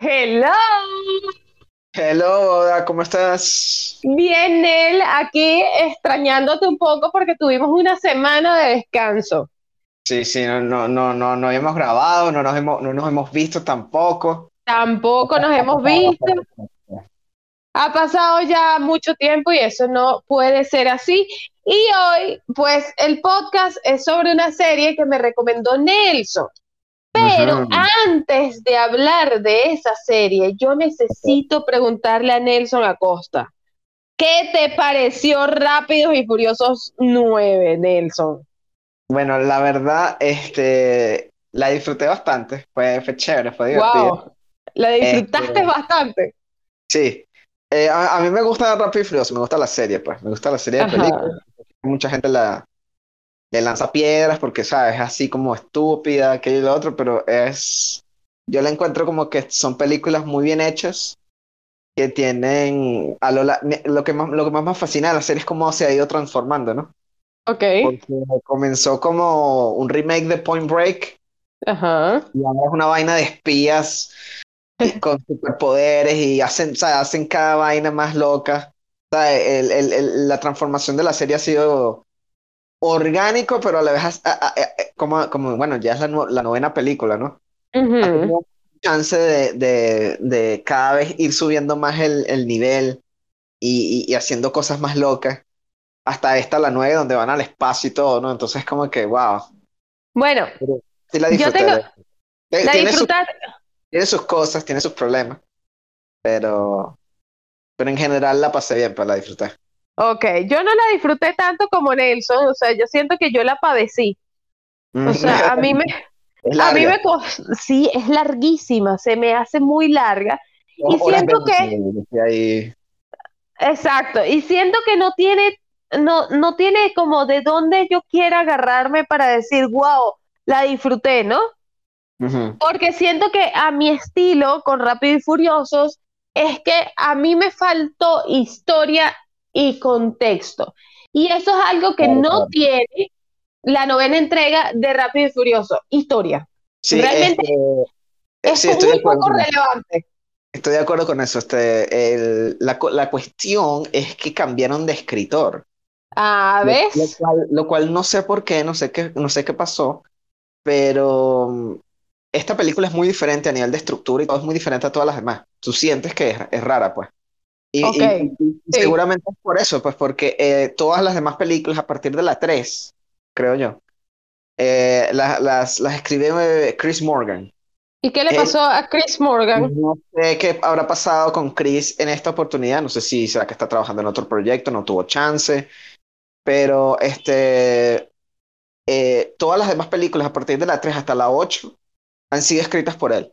Hello. Hello, Oda, ¿cómo estás? Bien, Nel, aquí extrañándote un poco porque tuvimos una semana de descanso. Sí, sí, no, no, no, no, no habíamos grabado, no nos hemos, no nos hemos visto tampoco. Tampoco nos hemos visto. Ha pasado ya mucho tiempo y eso no puede ser así. Y hoy, pues, el podcast es sobre una serie que me recomendó Nelson. Pero antes de hablar de esa serie, yo necesito preguntarle a Nelson Acosta, ¿qué te pareció Rápidos y Furiosos 9, Nelson? Bueno, la verdad, este, la disfruté bastante, fue, fue chévere, fue divertido. Wow, la disfrutaste Este, bastante. sí, Eh, a, a mí me gusta Rápido y Furioso, me gusta la serie, pues, me gusta la serie de películas. Mucha gente la, le lanza piedras porque, ¿sabes? Es así como estúpida, aquello y lo otro, pero es, yo la encuentro como que son películas muy bien hechas que tienen a lo, la- lo que más, lo que más me fascina de la serie es cómo se ha ido transformando, ¿no? ok, Porque comenzó como un remake de Point Break ajá, y ahora es una vaina de espías con superpoderes y hacen, o sea, hacen cada vaina más loca. O sea, el- el- el- la transformación de la serie ha sido orgánico, pero a la vez has- a- a- a- como, como, bueno, ya es la, la novena película, ¿no? Ujú. tenido chance de, de, de cada vez ir subiendo más el, el nivel y, y- y haciendo cosas más locas. Hasta esta, la nueve, donde van al espacio y todo, ¿no? Entonces, como que, wow. Bueno, sí la yo disfruté. tengo, de- de- la Tiene sus, tiene sus cosas, tiene sus problemas, pero, pero en general la pasé bien, pues la disfruté. Ok, yo no la disfruté tanto como Nelson, o sea, yo siento que yo la padecí, o sea, a mí me, a mí me, sí, es larguísima, se me hace muy larga y siento que, 20, decía ahí. exacto, y siento que no tiene, no, no tiene como de dónde yo quiera agarrarme para decir, wow, la disfruté, ¿no? Porque siento que a mi estilo con Rápido y Furiosos es que a mí me faltó historia y contexto. Y eso es algo que Claro, no claro. tiene la novena entrega de Rápido y Furioso, historia. Sí, Realmente este, es sí, estoy de muy acuerdo poco con eso. relevante. Estoy de acuerdo con eso. Este, el- la, la cuestión es que cambiaron de escritor, Ah, lo, lo ¿ves? cual, lo cual no sé por qué, no sé qué, no sé qué pasó, pero mm, esta película es muy diferente a nivel de estructura y todo es muy diferente a todas las demás. Tú sientes que es, es rara, pues. Y, Ok, y- y- y sí. seguramente es por eso, pues porque eh, todas las demás películas a partir de la 3, creo yo, eh, la- las, las escribe eh, Chris Morgan. ¿Y qué le pasó a Chris Morgan? no sé qué habrá pasado con Chris en esta oportunidad, no sé si será que está trabajando en otro proyecto, no tuvo chance, pero este, eh, todas las demás películas a partir de la 3 hasta la 8 han sido escritas por él.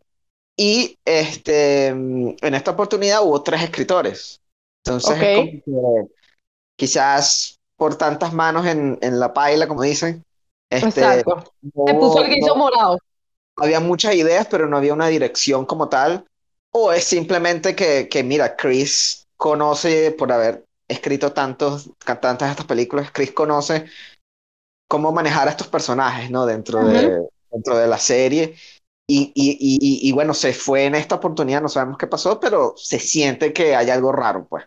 Y este, en esta oportunidad hubo tres escritores. Entonces Ok, es como que quizás por tantas manos en, en la paila, como dicen, este, exacto. no Se puso el guiso no- morado. había muchas ideas, pero no había una dirección como tal. O es simplemente que, que mira, Chris conoce, por haber escrito tantos, tantas de estas películas, Chris conoce cómo manejar a estos personajes, ¿no? Dentro de, dentro de la serie. Y, y, y, y, bueno, se fue en esta oportunidad, no sabemos qué pasó, pero se siente que hay algo raro, pues.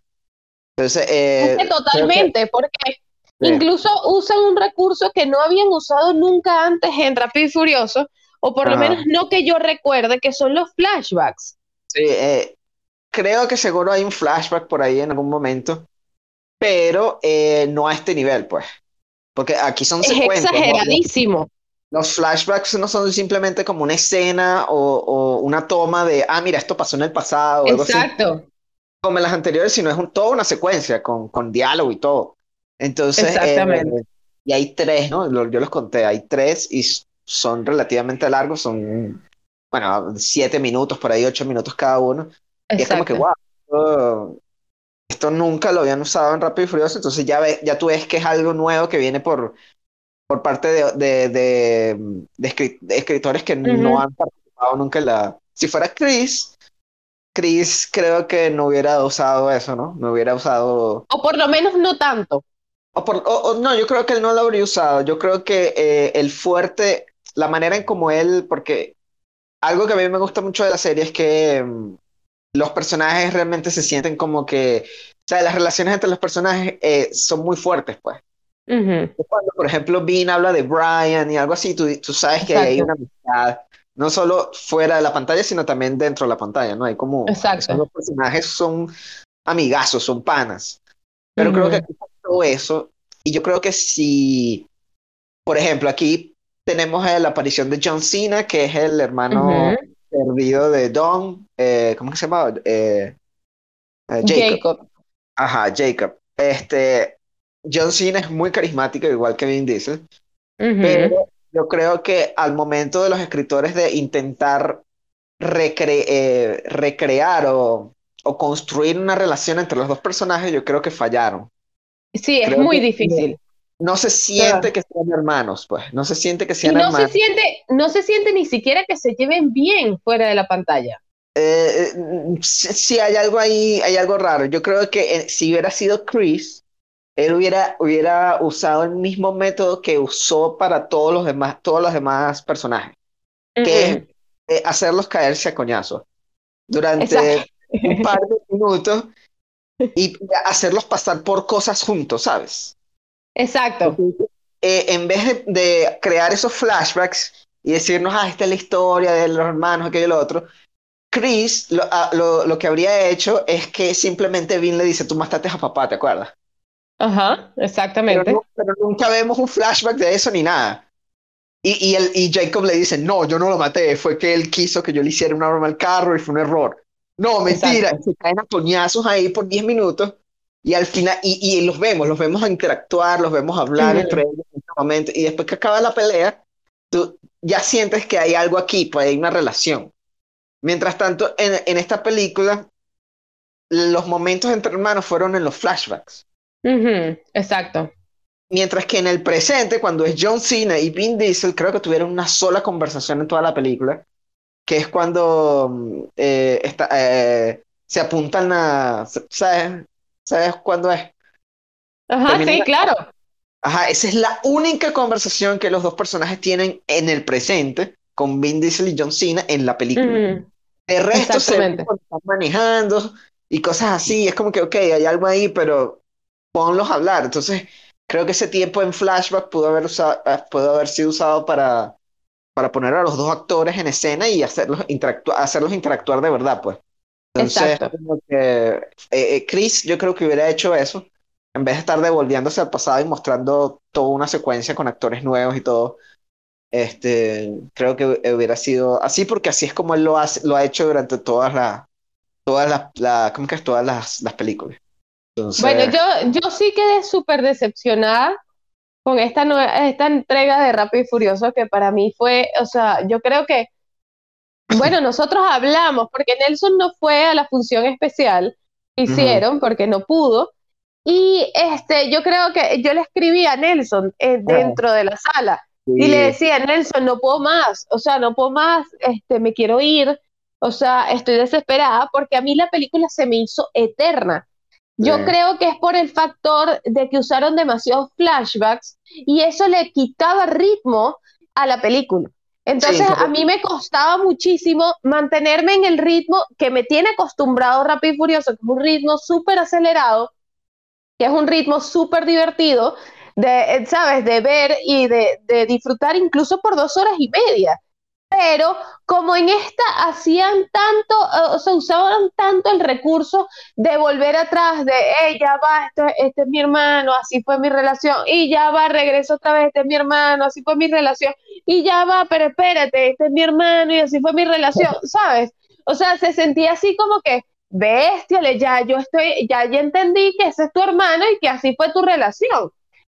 Entonces, Es eh, creo que totalmente, porque sí, incluso usan un recurso que no habían usado nunca antes en Rápido y Furioso, o por lo ajá. menos no que yo recuerde, que son los flashbacks. Sí, eh, creo que seguro hay un flashback por ahí en algún momento, pero eh, no a este nivel, pues. Porque aquí son Es secuencias, ¿no? Los, exageradísimo. Los flashbacks no son simplemente como una escena o, o una toma de, ah, mira, esto pasó en el pasado o algo así, Exacto, como en las anteriores, sino es un, toda una secuencia con, con diálogo y todo. Entonces, eh, exactamente. y hay tres, ¿no? Yo los conté, hay tres y son relativamente largos, son, bueno, siete minutos, por ahí ocho minutos cada uno. Y es como que, Exacto. wow, esto, esto nunca lo habían usado en Rápido y Furioso, entonces ya, ve, ya tú ves que es algo nuevo que viene por, por parte de, de, de, de escri- de escritores que no han participado nunca en la... Si fuera Chris, Chris creo que no hubiera usado eso, ¿no? No hubiera usado... O por lo menos no tanto. O por, o- o no, yo creo que él no lo habría usado. Yo creo que eh, el fuerte, la manera en como él, porque algo que a mí me gusta mucho de la serie es que mm, los personajes realmente se sienten como que, o sea, las relaciones entre los personajes eh, son muy fuertes, pues. Ujú, Cuando, por ejemplo, Bean habla de Brian y algo así, tú, tú sabes que hay Exacto, una amistad, no solo fuera de la pantalla, sino también dentro de la pantalla, ¿no? Hay como, exacto. dos personajes son amigazos, son panas. Pero creo que aquí todo eso, y yo creo que si, por ejemplo, aquí tenemos la aparición de John Cena, que es el hermano ujú. perdido de Don, eh, ¿cómo que se llama? Eh, eh, Jacob. Jacob. Ajá, Jacob. Este, John Cena es muy carismático, igual que Vin Diesel, Ujú. pero yo creo que al momento de los escritores de intentar recre- eh, recrear o, o construir una relación entre los dos personajes, yo creo que fallaron. Sí, es Creo muy que difícil. no se siente que sean hermanos, pues, no se siente que y sean no se hermanos. siente, no se siente ni siquiera que se lleven bien fuera de la pantalla. Eh, eh, sí, sí, hay algo ahí, hay algo raro. Yo creo que eh, si hubiera sido Chris, él hubiera, hubiera usado el mismo método que usó para todos los demás, todos los demás personajes, que es eh, hacerlos caerse a coñazos Exacto. durante un par de minutos y hacerlos pasar por cosas juntos, ¿sabes? Exacto. Eh, en vez de, de crear esos flashbacks y decirnos, ah, esta es la historia de los hermanos, aquello y lo otro, Chris lo, ah, lo, lo que habría hecho es que simplemente Vin le dice, tú mataste a papá, ¿te acuerdas? Ajá, Pero, exactamente. no- pero nunca vemos un flashback de eso ni nada. Y, y, el, y Jacob le dice, no, yo no lo maté, fue que él quiso que yo le hiciera una broma al carro y fue un error. No, mentira, Exacto. se caen a coñazos ahí por 10 minutos y al final, y, y los vemos, los vemos a interactuar, los vemos hablar Ujú. entre ellos momento, y después que acaba la pelea, tú ya sientes que hay algo aquí, pues hay una relación. Mientras tanto, en, en esta película, los momentos entre hermanos fueron en los flashbacks. Ujú, Exacto. Mientras que en el presente, cuando es John Cena y Vin Diesel, creo que tuvieron una sola conversación en toda la película, que es cuando mm, eh, está, eh, se apuntan a... ¿Sabes? ¿Sabes cuándo es? Ajá, Terminan sí, la- claro. Ajá, esa es la única conversación que los dos personajes tienen en el presente con Vin Diesel y John Cena en la película. Ujú, De resto se ven Exactamente. cuando están manejando y cosas así. Es como que, ok, hay algo ahí, pero ponlos a hablar. Entonces, creo que ese tiempo en flashback pudo haber, usado, eh, pudo haber sido usado para, para poner a los dos actores en escena y hacerlos interactuar, hacerlos interactuar de verdad, pues. Entonces, Exacto. como que, eh, eh, Chris, yo creo que hubiera hecho eso, en vez de estar devolviéndose al pasado y mostrando toda una secuencia con actores nuevos y todo. Este, creo que hubiera sido así porque así es como él lo hace, lo ha hecho durante todas las, todas las, la, ¿cómo que es? Todas las, las películas. Entonces, Bueno, yo, yo sí quedé súper decepcionada con esta, nue- esta entrega de Rápido y Furioso, que para mí fue, o sea, yo creo que, bueno, nosotros hablamos, porque Nelson no fue a la función especial que hicieron, porque no pudo, y este, yo creo que yo le escribí a Nelson eh, dentro de la sala, y le decía, Nelson, no puedo más, o sea, no puedo más, este, me quiero ir, o sea, estoy desesperada, porque a mí la película se me hizo eterna. Yo sí. creo que es por el factor de que usaron demasiados flashbacks y eso le quitaba ritmo a la película. Entonces, Sí, a mí me costaba muchísimo mantenerme en el ritmo que me tiene acostumbrado Rápido y Furioso, que es un ritmo súper acelerado, que es un ritmo súper divertido, de, eh, ¿sabes? De ver y de, de disfrutar incluso por dos horas y media. Pero como en esta hacían tanto, eh, o usaban tanto el recurso de volver atrás, de, hey, ya va, este, este es mi hermano, así fue mi relación, y ya va, regreso otra vez, este es mi hermano, así fue mi relación, y ya va, pero espérate, este es mi hermano, y así fue mi relación, ¿sabes? O sea, se sentía así como que, bestia, ya yo estoy, ya, ya entendí que ese es tu hermano y que así fue tu relación.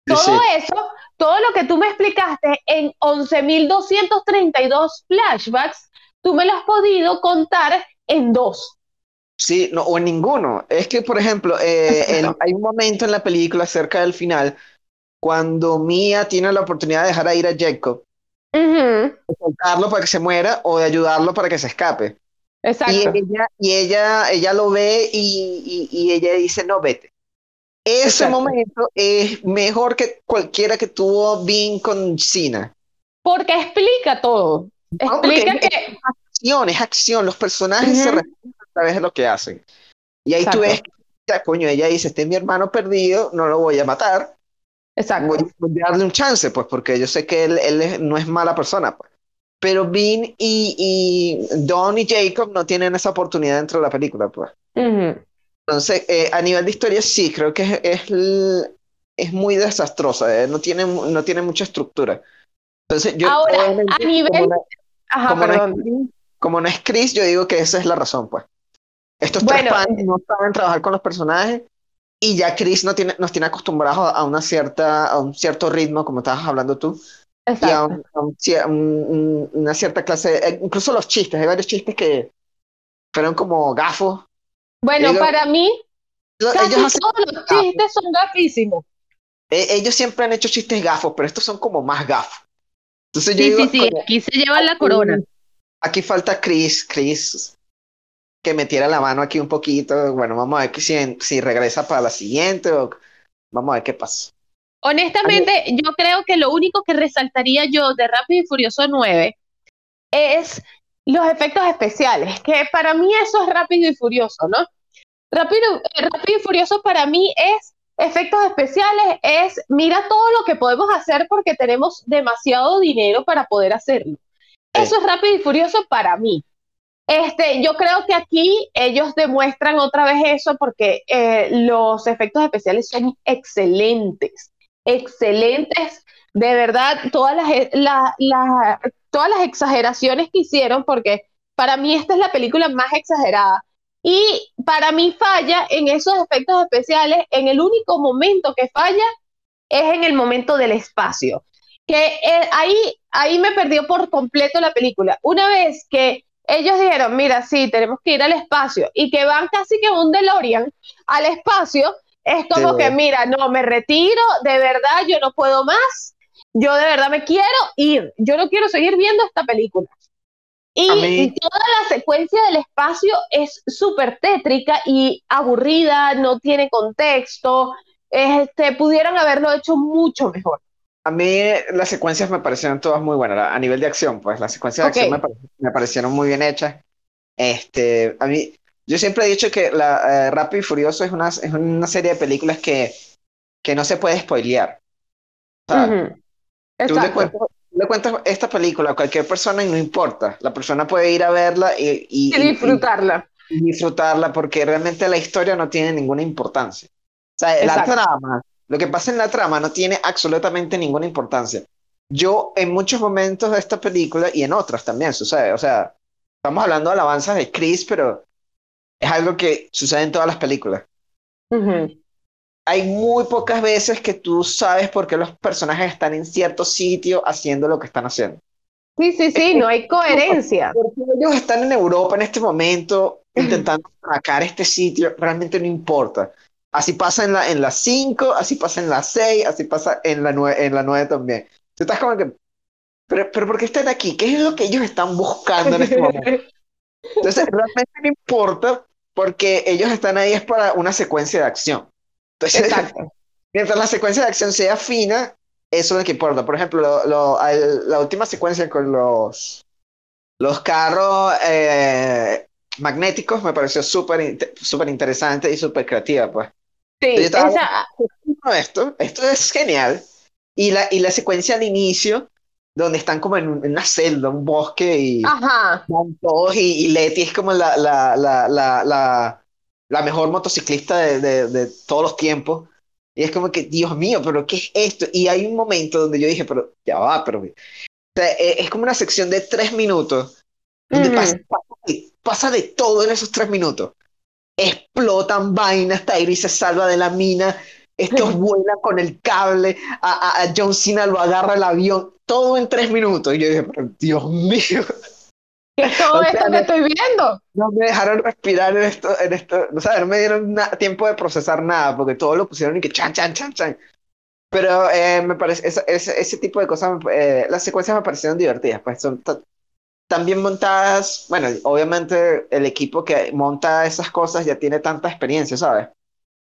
Todo eso, todo lo que tú me explicaste en 11.232 flashbacks, tú me lo has podido contar en dos. Sí, no, o en ninguno. Es que, por ejemplo, eh, hay un momento en la película cerca del final cuando Mia tiene la oportunidad de dejar a ir a Jacob, de soltarlo para que se muera o de ayudarlo para que se escape. Y Exacto. ella, y ella, ella lo ve y, y- y ella dice, no, vete. Ese Exacto. momento es mejor que cualquiera que tuvo Vin con Cena. Porque explica todo. No, porque Explica es- que, acción, es acción. Los personajes se respetan a través de lo que hacen. Y ahí tú Exacto. ves, que, coño, ella dice, este es mi hermano perdido, no lo voy a matar, Exacto. voy, voy a darle un chance, pues, porque yo sé que él, él es- no es mala persona, pues. Pero Bean y, y Don y Jacob no tienen esa oportunidad dentro de la película, pues. Ujú. Entonces, eh, a nivel de historia, sí, creo que es, es, es muy desastrosa, eh, no tiene, no tiene mucha estructura. Entonces, yo, Ahora, a nivel- como no- Ajá, como no es perdón. Chris- como no es Chris, yo digo que esa es la razón, pues. Estos tres Bueno, panes no saben trabajar con los personajes y ya Chris no tiene, nos tiene acostumbrados a una cierta, a un cierto ritmo, como estabas hablando tú, y a, Exacto. un- a un un- un- una cierta clase, eh, incluso los chistes, hay varios chistes que fueron como gafos. Bueno, Ellos- para mí, casi todos los chistes son gafísimos. eh, ellos siempre han hecho chistes gafos, pero estos son como más gafos. Entonces yo Sí, digo, sí, sí, aquí se llevan la corona. Aquí falta Chris, Chris, que metiera la mano aquí un poquito. Bueno, vamos a ver si, si regresa para la siguiente o vamos a ver qué pasa. Honestamente, yo creo que lo único que resaltaría yo de Rápido y Furioso 9 es los efectos especiales, que para mí eso es Rápido y Furioso, ¿no? Rápido, eh, Rápido y Furioso para mí es efectos especiales, es mira todo lo que podemos hacer porque tenemos demasiado dinero para poder hacerlo. Eso es Rápido y Furioso para mí. Este, yo creo que aquí ellos demuestran otra vez eso porque eh, los efectos especiales son excelentes, excelentes, de verdad, todas las, la- la- todas las exageraciones que hicieron, porque para mí esta es la película más exagerada. Y para mí falla en esos efectos especiales, en el único momento que falla es en el momento del espacio. Que eh, ahí, ahí me perdió por completo la película. Una vez que ellos dijeron, mira, sí, tenemos que ir al espacio, y que van casi que un DeLorean al espacio, es como que, mira, no, me retiro, de verdad, yo no puedo más, yo de verdad me quiero ir, yo no quiero seguir viendo esta película. Y mí- toda la secuencia del espacio es súper tétrica y aburrida, no tiene contexto, este, pudieran haberlo hecho mucho mejor. A mí las secuencias me parecieron todas muy buenas, a nivel de acción, pues las secuencias de Ok. acción me, pare- me parecieron muy bien hechas. Este, a mí, yo siempre he dicho que la, eh, Rápido y Furioso es una, es una serie de películas que, que no se puede spoilear. O sea, Ujú. Tú le cuentas, tú le cuentas esta película a cualquier persona y no importa. La persona puede ir a verla y, y- Y y- disfrutarla. y disfrutarla porque realmente la historia no tiene ninguna importancia. O sea, la Exacto. trama, lo que pasa en la trama no tiene absolutamente ninguna importancia. Yo en muchos momentos de esta película y en otras también sucede. O sea, estamos hablando de alabanzas de Chris, pero es algo que sucede en todas las películas. Ujú. Hay muy pocas veces que tú sabes por qué los personajes están en cierto sitio haciendo lo que están haciendo. Sí, sí, sí, no hay coherencia. Porque ellos están en Europa en este momento intentando sacar este sitio, realmente no importa. Así pasa en la, en las 5, así pasa en las 6, así pasa en la 9, en la 9 también. Tú estás como que, pero, pero ¿por qué están aquí? ¿Qué es lo que ellos están buscando en este momento? Entonces, realmente no importa porque ellos están ahí es para una secuencia de acción. Entonces, Exacto. mientras la secuencia de acción sea fina, eso es lo que importa. Por ejemplo, lo- lo- al- la última secuencia con los, los carros eh, magnéticos me pareció súper súper interesante y súper creativa, pues. Sí, Yo estaba- esa- No, esto, esto es genial. Y la, y la secuencia al inicio, donde están como en, un- en una selva, un bosque y ajá, todos y, y Leti es como la, la, la, la, la, la mejor motociclista de, de, de todos los tiempos. Y es como que, Dios mío, pero ¿qué es esto? Y hay un momento donde yo dije, pero ya va, pero... O sea, e- es como una sección de tres minutos donde pasa, pasa de, pasa de todo en esos tres minutos. Explotan vainas, Tyrese se salva de la mina, estos vuelan con el cable, a, a- a John Cena lo agarra el avión, todo en tres minutos. Y yo dije, pero Dios mío. ¿qué es todo O sea, esto no- que estoy viendo? No me dejaron respirar en esto, en esto, o sea, no me dieron tiempo de procesar nada, porque todo lo pusieron y que chan, chan, chan, chan. Pero eh, me parece, esa- ese, ese tipo de cosas, eh, las secuencias me parecieron divertidas, pues son ta- tan bien montadas, bueno, obviamente el equipo que monta esas cosas ya tiene tanta experiencia, ¿sabes?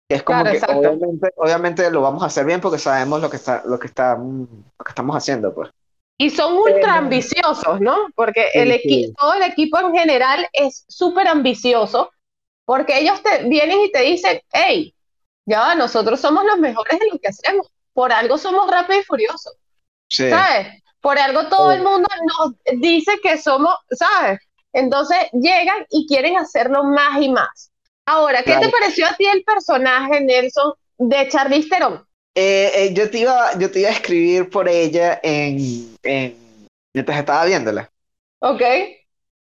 Que es como Claro, que obviamente, obviamente lo vamos a hacer bien porque sabemos lo que está, lo que está, lo que estamos haciendo, pues. Y son ultra ambiciosos, ¿no? Porque el equipo, todo el equipo en general es súper ambicioso, porque ellos te vienen y te dicen, hey, ya, nosotros somos los mejores en lo que hacemos. Por algo somos rápidos y furiosos. ¿Sabes? Por algo todo el mundo nos dice que somos, ¿sabes? Entonces llegan y quieren hacerlo más y más. Ahora, ¿qué te pareció a ti el personaje, Nelson, de Charlize Theron? Eh, eh, yo, te iba, yo te iba a escribir por ella en, en mientras estaba viéndola. Ok.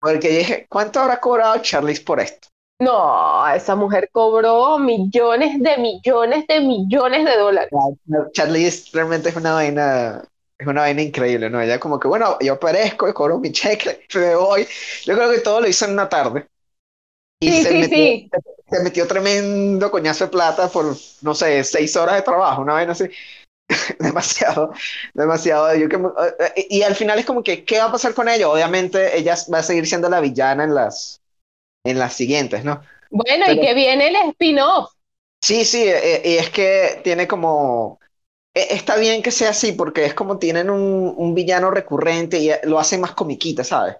Porque dije, ¿cuánto habrá cobrado Charlize por esto? No, esa mujer cobró millones de millones de millones de dólares. Charlize realmente es una vaina, es una vaina increíble, ¿no? Ella como que, bueno, yo aparezco, cobro mi cheque, me voy. Yo creo que todo lo hizo en una tarde. Y sí, sí, sí. Se metió tremendo coñazo de plata por, no sé, seis horas de trabajo, una vaina así. demasiado, demasiado. Yo que, eh, y al final es como que, ¿qué va a pasar con ella? Obviamente ella va a seguir siendo la villana en las, en las siguientes, ¿no? Bueno, y que viene el spin-off. Sí, sí, eh, y es que tiene como... E, está bien que sea así porque es como tienen un, un villano recurrente y lo hacen más comiquita, ¿sabes?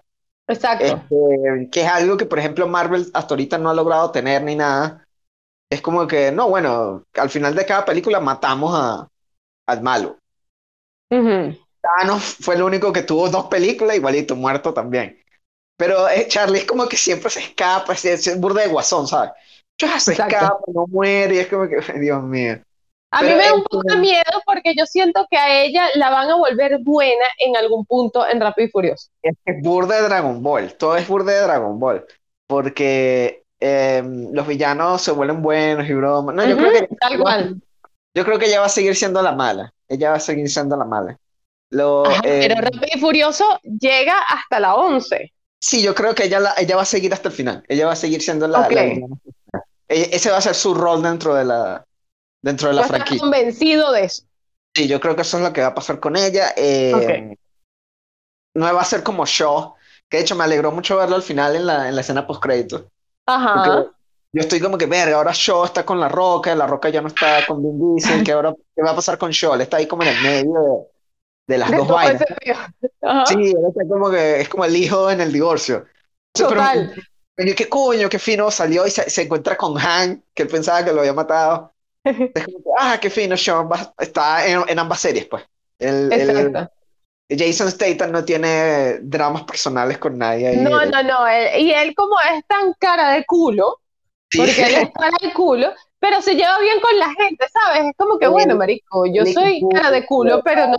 Exacto. Este, que es algo que, por ejemplo, Marvel hasta ahorita no ha logrado tener ni nada. Es como que, no, bueno, al final de cada película matamos a, al malo. Thanos fue el único que tuvo dos películas, igualito, muerto también. Pero eh, Charlie es como que siempre se escapa, es, es burda de guasón, ¿sabes? Se escapa, no muere, y es como que, Dios mío. A mí me da un poco de miedo porque yo siento que a ella la van a volver buena en algún punto en Rápido y Furioso. Es que es burda de Dragon Ball, todo es burda de Dragon Ball, porque em, los villanos se vuelven buenos y bromas. No, yo creo que tal cual. Yo creo que ella va a seguir siendo la mala. Ella va a seguir siendo la mala. Lo, pero em, Rápido y Furioso llega hasta la 11. Sí, yo creo que ella, ella va a seguir hasta el final. Ella va a seguir siendo la, e, Ese va a ser su rol dentro de la, dentro de la franquicia. convencido de eso. Sí, yo creo que eso es lo que va a pasar con ella. Eh, no va a ser como Shaw, que de hecho me alegró mucho verlo al final en la, en la escena post-crédito. Ajá. Yo estoy como que, verga, ahora Shaw está con La Roca, La Roca ya no está con Vin Diesel, que ahora, ¿qué va a pasar con Shaw? Él está ahí como en el medio de, las dos vainas. Sí, es como que es como el hijo en el divorcio. Total. Pero, qué coño, qué fino, salió y se, se encuentra con Han, que él pensaba que lo había matado. Es como que, ah, qué fino, Sean está en, en ambas series, pues. El, Exacto. Jason Statham no tiene dramas personales con nadie. no, no, no. y él como es tan cara de culo, porque él es cara de culo, pero se lleva bien con la gente, ¿sabes? Es como que, bueno, marico, yo soy cara de culo, pero no,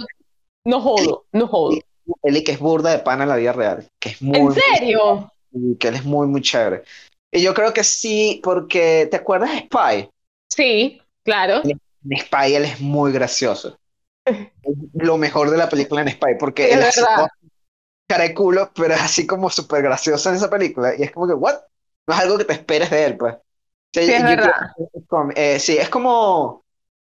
no jodo, no jodo. Él que es burda de pana en la vida real. Que es muy, ¿En serio? que él es muy, muy chévere. Y yo creo que sí, porque ¿te acuerdas de Spy? Sí, claro. En Spy él es muy gracioso. lo mejor de la película en Spy, porque él es cara de culo, pero es así como súper gracioso en esa película. Y es como que, ¿what? No es algo que te esperes de él, pues. Sí, es verdad. Eh, sí, es como,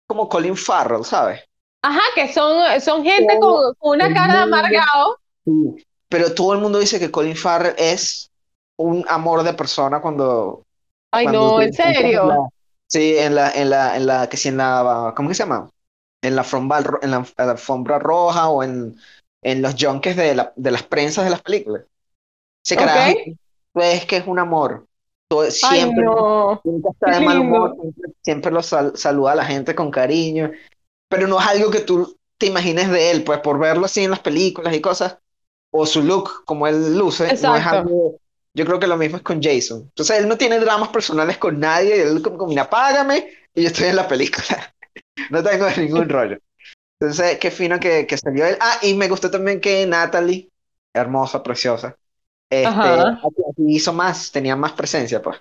como Colin Farrell, ¿sabes? Ajá, que son, son gente con, una cara de amargado. pero todo el mundo dice que Colin Farrell es un amor de persona cuando. Ay, no, en serio. Sí, en la, en la, en la, que si en la, ¿cómo que se llama? En la alfombra, en la, alfombra roja o en, en los junkets de, la, de las prensas de las películas. Sí, carajo, pues que es un amor. Siempre, siempre está de mal humor, siempre, lo saluda a la gente con cariño pero no es algo que tú te imagines de él, pues por verlo así en las películas y cosas, o su look como él luce, no es algo... Yo creo que lo mismo es con Jason. Entonces él no tiene dramas personales con nadie, él como, mira, págame y yo estoy en la película. no tengo ningún rollo. Entonces, qué fino que, que salió él. Ah, y me gustó también que Natalie, hermosa, preciosa, este, hizo más, tenía más presencia, pues.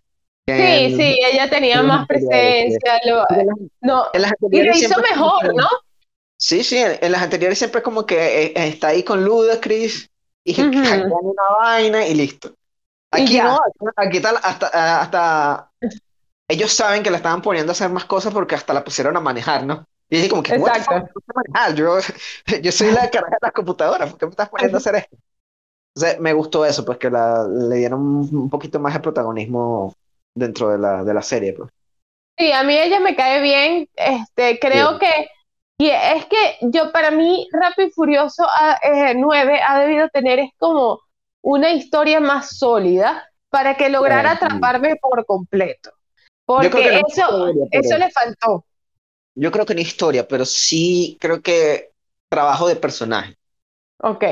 Sí, sí, ella tenía más presencia. Lo, no, y lo hizo mejor, ¿no? Sí, sí, en, las anteriores siempre como que eh, está ahí con Ludacris y uh una vaina y listo. Aquí no, aquí tal, hasta, hasta ellos saben que la estaban poniendo a hacer más cosas porque hasta la pusieron a manejar, ¿no? Y dije como que, Exacto. Yo, yo soy la cara de las computadoras, ¿por qué me estás poniendo a hacer esto? Entonces me gustó eso, pues que la, le dieron un poquito más de protagonismo dentro de la, de la serie. Pues. Sí, a mí ella me cae bien. Este, creo que Y es que yo, para mí, Rápido y Furioso 9 ha debido tener es como una historia más sólida para que lograra atraparme por completo. Porque eso, eso le faltó. Yo creo que no historia, pero sí creo que trabajo de personaje. Ok.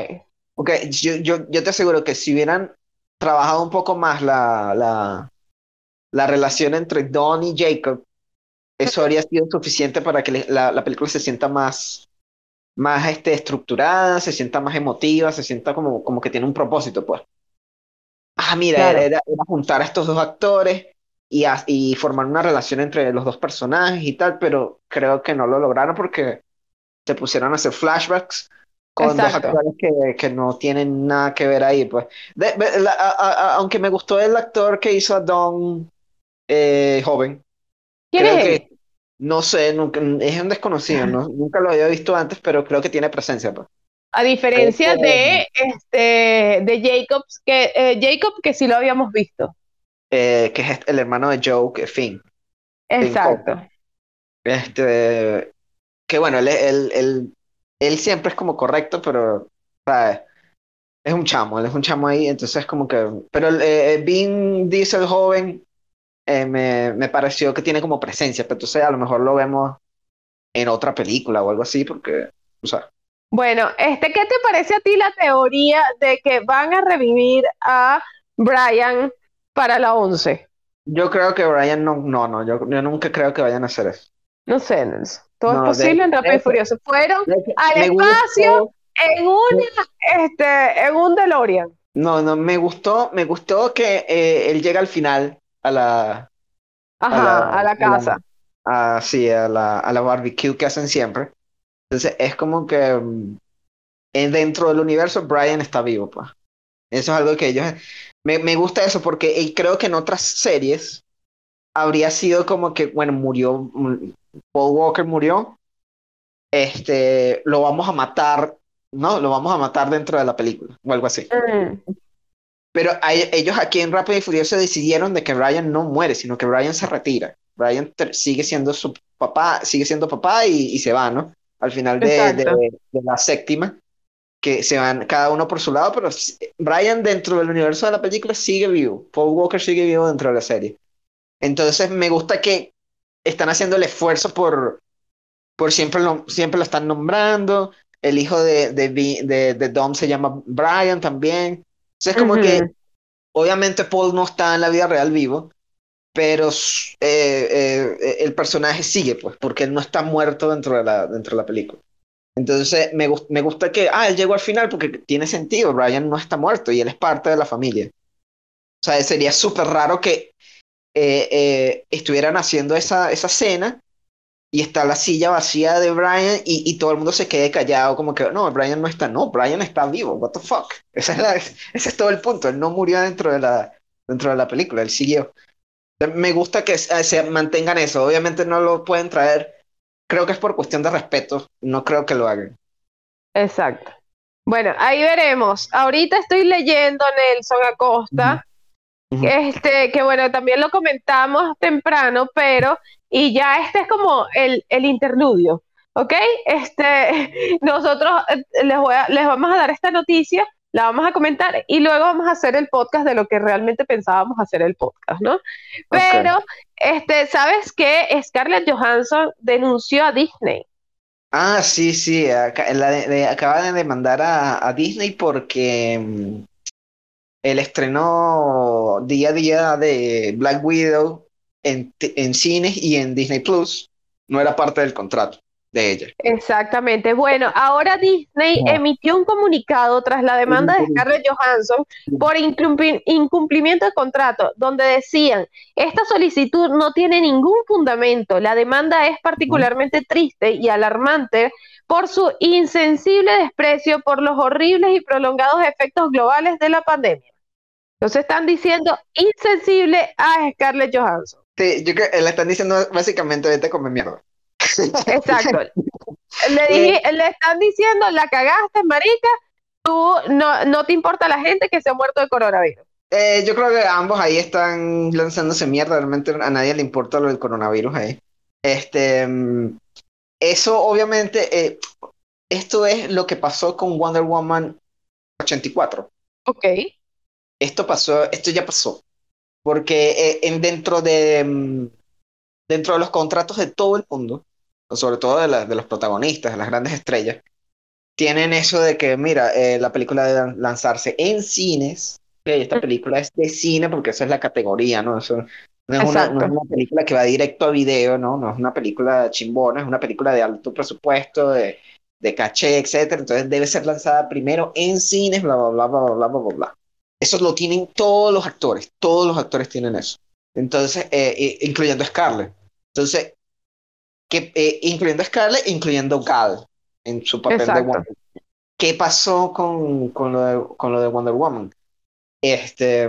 Ok, yo, yo, yo te aseguro que si hubieran trabajado un poco más la, la, la relación entre Don y Jacob, eso habría sido suficiente para que la, la, película se sienta más, más este, estructurada, se sienta más emotiva, se sienta como, como que tiene un propósito, pues. Ah, mira, era, era, juntar a estos dos actores y, y formar una relación entre los dos personajes y tal, pero creo que no lo lograron porque se pusieron a hacer flashbacks con dos actores que, que, no tienen nada que ver ahí, pues. aunque me gustó el actor que hizo a Don eh, joven. ¿Quién es que, No sé, nunca, es un desconocido, ¿no? nunca lo había visto antes, pero creo que tiene presencia, pues. A diferencia de este de Jacobs, que eh, Jacob que sí lo habíamos visto. Eh, que es el hermano de Joe, que Finn. Exacto. este que bueno, él, él, él, él, siempre es como correcto, pero es un chamo, él es un chamo ahí, entonces como que, pero eh, eh Vin Diesel joven eh, me, me, pareció que tiene como presencia, pero entonces a lo mejor lo vemos en otra película o algo así, porque, o sea. Bueno, este, ¿qué te parece a ti la teoría de que van a revivir a Brian para la 11? Yo creo que Brian no, no, no, yo, yo nunca creo que vayan a hacer eso. No sé, Nelson. Todo es posible en Rápido y Furioso. Fueron al espacio en, una, este, en un DeLorean. No, no, me gustó, me gustó que eh, él llega al final a la... Ajá, a la, casa. A sí, a la, a la barbecue que hacen siempre. Entonces es como que mm, dentro del universo Brian está vivo, pues. Eso es algo que ellos... Me, me gusta eso porque creo que en otras series habría sido como que, bueno, murió, mm, Paul Walker murió, este, lo vamos a matar, ¿no? Lo vamos a matar dentro de la película o algo así. Mm. Pero ellos aquí en Rápido y Furioso decidieron de que Ryan no muere, sino que Ryan se retira. Ryan sigue siendo su papá, sigue siendo papá y, se va, ¿no? Al final de, de, la séptima, que se van cada uno por su lado, pero Ryan dentro del universo de la película sigue vivo. Paul Walker sigue vivo dentro de la serie. Entonces me gusta que están haciendo el esfuerzo por, por siempre lo, siempre lo están nombrando. El hijo de, de, de, Dom se llama Brian también. Entonces, como que obviamente Paul no está en la vida real vivo, pero eh, eh, el personaje sigue, pues, porque él no está muerto dentro de la, dentro de la película. Entonces, me, me gusta que, ah, él llegó al final porque tiene sentido, Brian no está muerto y él es parte de la familia. O sea, sería súper raro que eh, estuvieran haciendo esa, esa cena y está la silla vacía de Brian y, y, todo el mundo se quede callado como que no, Brian no está, no, Brian está vivo, what the fuck. Esa es ese es todo el punto, él no murió dentro de la, dentro de la película, él siguió. Me gusta que se mantengan eso, obviamente no lo pueden traer, creo que es por cuestión de respeto, no creo que lo hagan. Exacto. Bueno, ahí veremos. Ahorita estoy leyendo Nelson Acosta. Este, que bueno, también lo comentamos temprano, pero, y ya este es como el, el interludio, ¿ok? Este, nosotros eh, les, voy a, les vamos a dar esta noticia, la vamos a comentar y luego vamos a hacer el podcast de lo que realmente pensábamos hacer el podcast, ¿no? Pero, este, ¿sabes qué? Scarlett Johansson denunció a Disney. Ah, sí, sí, acaba de demandar a, a Disney porque mm, el estreno día a día de Black Widow en, en cines y en Disney Plus no era parte del contrato de ella. Exactamente. Bueno, ahora Disney emitió un comunicado tras la demanda de Scarlett Johansson por incumplimiento de contrato, donde decían, esta solicitud no tiene ningún fundamento, la demanda es particularmente triste y alarmante por su insensible desprecio por los horribles y prolongados efectos globales de la pandemia. Entonces están diciendo insensible a Scarlett Johansson. Sí, yo creo que le están diciendo básicamente vete a comer mierda. Exacto. le, le están diciendo, la cagaste, marica, tú no, no te importa la gente que se ha muerto de coronavirus. Eh, yo creo que ambos ahí están lanzándose mierda, realmente a nadie le importa lo del coronavirus ahí. Este, mm, eso obviamente, eh, esto es lo que pasó con Wonder Woman 84. Ok. Esto pasó, esto ya pasó. Porque eh, en, dentro, de, mm, dentro de los contratos de todo el mundo, sobre todo de, la, de los protagonistas, de las grandes estrellas, tienen eso de que, mira, eh, la película debe lanzarse en cines, okay, esta película es de cine porque esa es la categoría, ¿no? Eso, no es, una, película que va directo a video, ¿no? No es una película chimbona, es una película de alto presupuesto, de, de caché, etcétera. Entonces debe ser lanzada primero en cines, bla, bla, bla, bla, bla, bla, bla. Eso lo tienen todos los actores, todos los actores tienen eso. Entonces, eh, eh, incluyendo Scarlett. Entonces, que, eh, incluyendo Scarlett, incluyendo Gal en su papel de Exacto. Wonder Woman. ¿Qué pasó con, con, lo de, con lo de Wonder Woman? Este,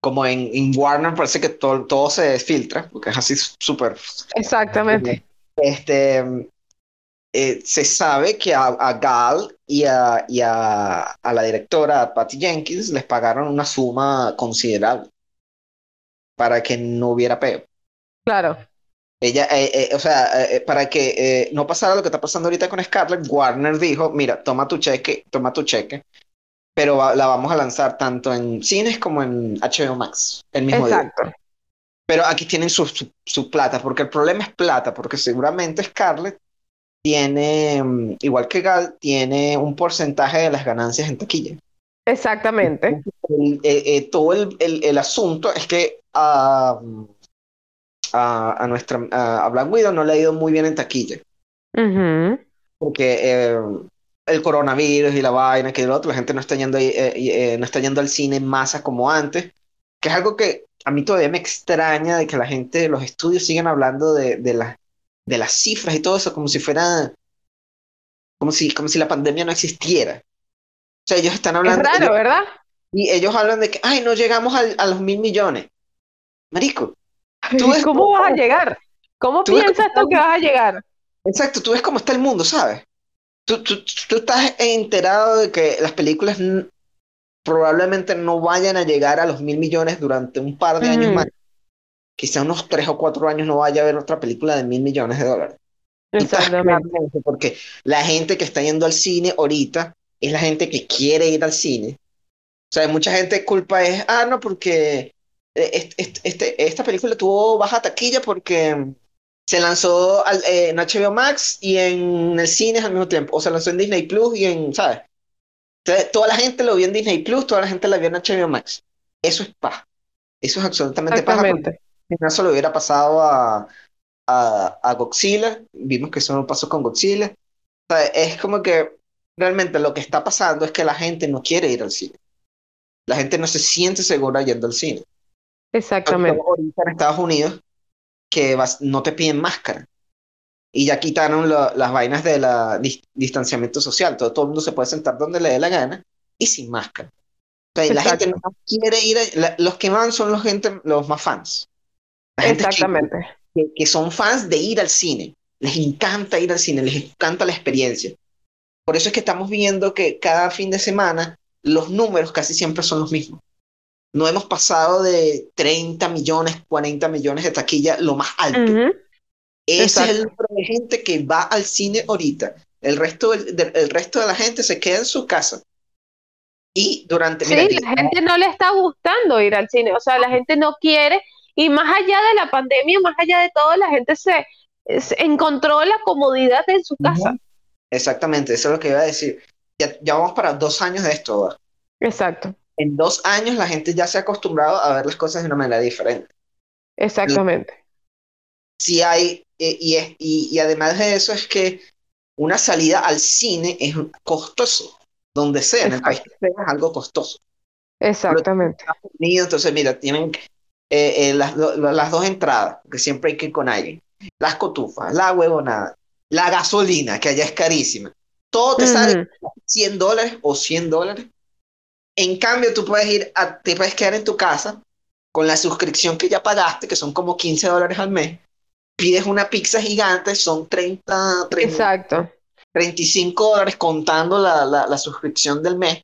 como en, en Warner parece que todo, todo se filtra, porque es así súper Exactamente. este, eh, se sabe que a, a Gal y, a, y a, a la directora a Patty Jenkins les pagaron una suma considerable para que no hubiera peo. Claro. Ella, eh, eh, o sea, eh, para que no pasara lo que está pasando ahorita con Scarlett, Warner dijo, mira, toma tu cheque, toma tu cheque, pero va- la vamos a lanzar tanto en cines como en HBO Max el mismo día. Exacto. Pero aquí tienen su, su, su plata, porque el problema es plata, porque seguramente Scarlett tiene, mm, igual que Gal, tiene un porcentaje de las ganancias en taquilla. Exactamente. El- eh, eh, todo el, el- el asunto es que a, a, a nuestra, a, Black Widow no le ha ido muy bien en taquilla, Ujú. porque eh, el coronavirus y la vaina, que el otro, la gente no está yendo, eh, eh, no está yendo al cine en masa como antes, que es algo que a mí todavía me extraña de que la gente, los estudios siguen hablando de, de, las de las cifras y todo eso como si fuera, como si, como si la pandemia no existiera. O sea, ellos están Es hablando, raro, ellos- ¿verdad? y ellos hablan de que, ay, no llegamos al- a los mil millones. Marico, Tú ves ¿Cómo vas a llegar? ¿Cómo tú piensas tú que vas a llegar? exacto, tú ves cómo está el mundo, ¿sabes? Tú, tú, tú estás enterado de que las películas probablemente no vayan a llegar a los mil millones durante un par de años Ujú. más. Quizá unos tres o cuatro años no vaya a haber otra película de mil millones de dólares. Exactamente. porque la gente que está yendo al cine ahorita es la gente que quiere ir al cine. O sea, mucha gente culpa es, ah, no, porque eh, est- est- este, esta película tuvo baja taquilla porque se lanzó al- eh, en HBO Max y en el cine al mismo tiempo. O se lanzó en Disney Plus y en, ¿sabes? Entonces, toda la gente lo vio en Disney Plus, toda la gente la vio en HBO Max. Eso es paja. Eso es absolutamente paja. porque Se lo hubiera pasado a, a, a Godzilla, vimos que eso no pasó con Godzilla. O sea, es como que realmente lo que está pasando es que la gente no quiere ir al cine. La gente no se siente segura yendo al cine. Exactamente. ahorita en Estados Unidos, que vas- no te piden máscara. Y ya quitaron lo- las vainas de la dis- distanciamiento social. Todo, todo el mundo se puede sentar donde le dé la gana y sin máscara. O sea, la gente no quiere ir. a- la- los que van son los, gente, los más fans. La gente que- Exactamente. que, que son fans de ir al cine. Les encanta ir al cine, les encanta la experiencia. Por eso es que estamos viendo que cada fin de semana los números casi siempre son los mismos. No hemos pasado de 30 millones, 40 millones de taquilla, lo más alto. Ese es el número de gente que va al cine ahorita. El resto, del, del- el resto de la gente se queda en su casa. Y durante, mira, Sí, la gente no le está gustando ir al cine, o sea, la gente no quiere, y más allá de la pandemia, más allá de todo, la gente se, se encontró la comodidad en su casa. exactamente, eso es lo que iba a decir. Ya, ya vamos para dos años de esto. ¿verdad? Exacto, En dos años la gente ya se ha acostumbrado a ver las cosas de una manera diferente. exactamente. Sí hay, eh, y, y, y además de eso es que una salida al cine es costoso, donde sea, en el país que sea, es algo costoso. Exactamente. Estados Unidos, entonces mira, tienen eh, eh, las, las dos entradas, que siempre hay que ir con alguien, las cotufas, la huevonada, la gasolina, que allá es carísima. Todo te sale Ujú. 100 dólares o 100 dólares. En cambio, tú puedes ir, a, te puedes quedar en tu casa con la suscripción que ya pagaste, que son como 15 dólares al mes. Pides una pizza gigante, son 30, 30 Exacto. 35 dólares contando la, la, la suscripción del mes.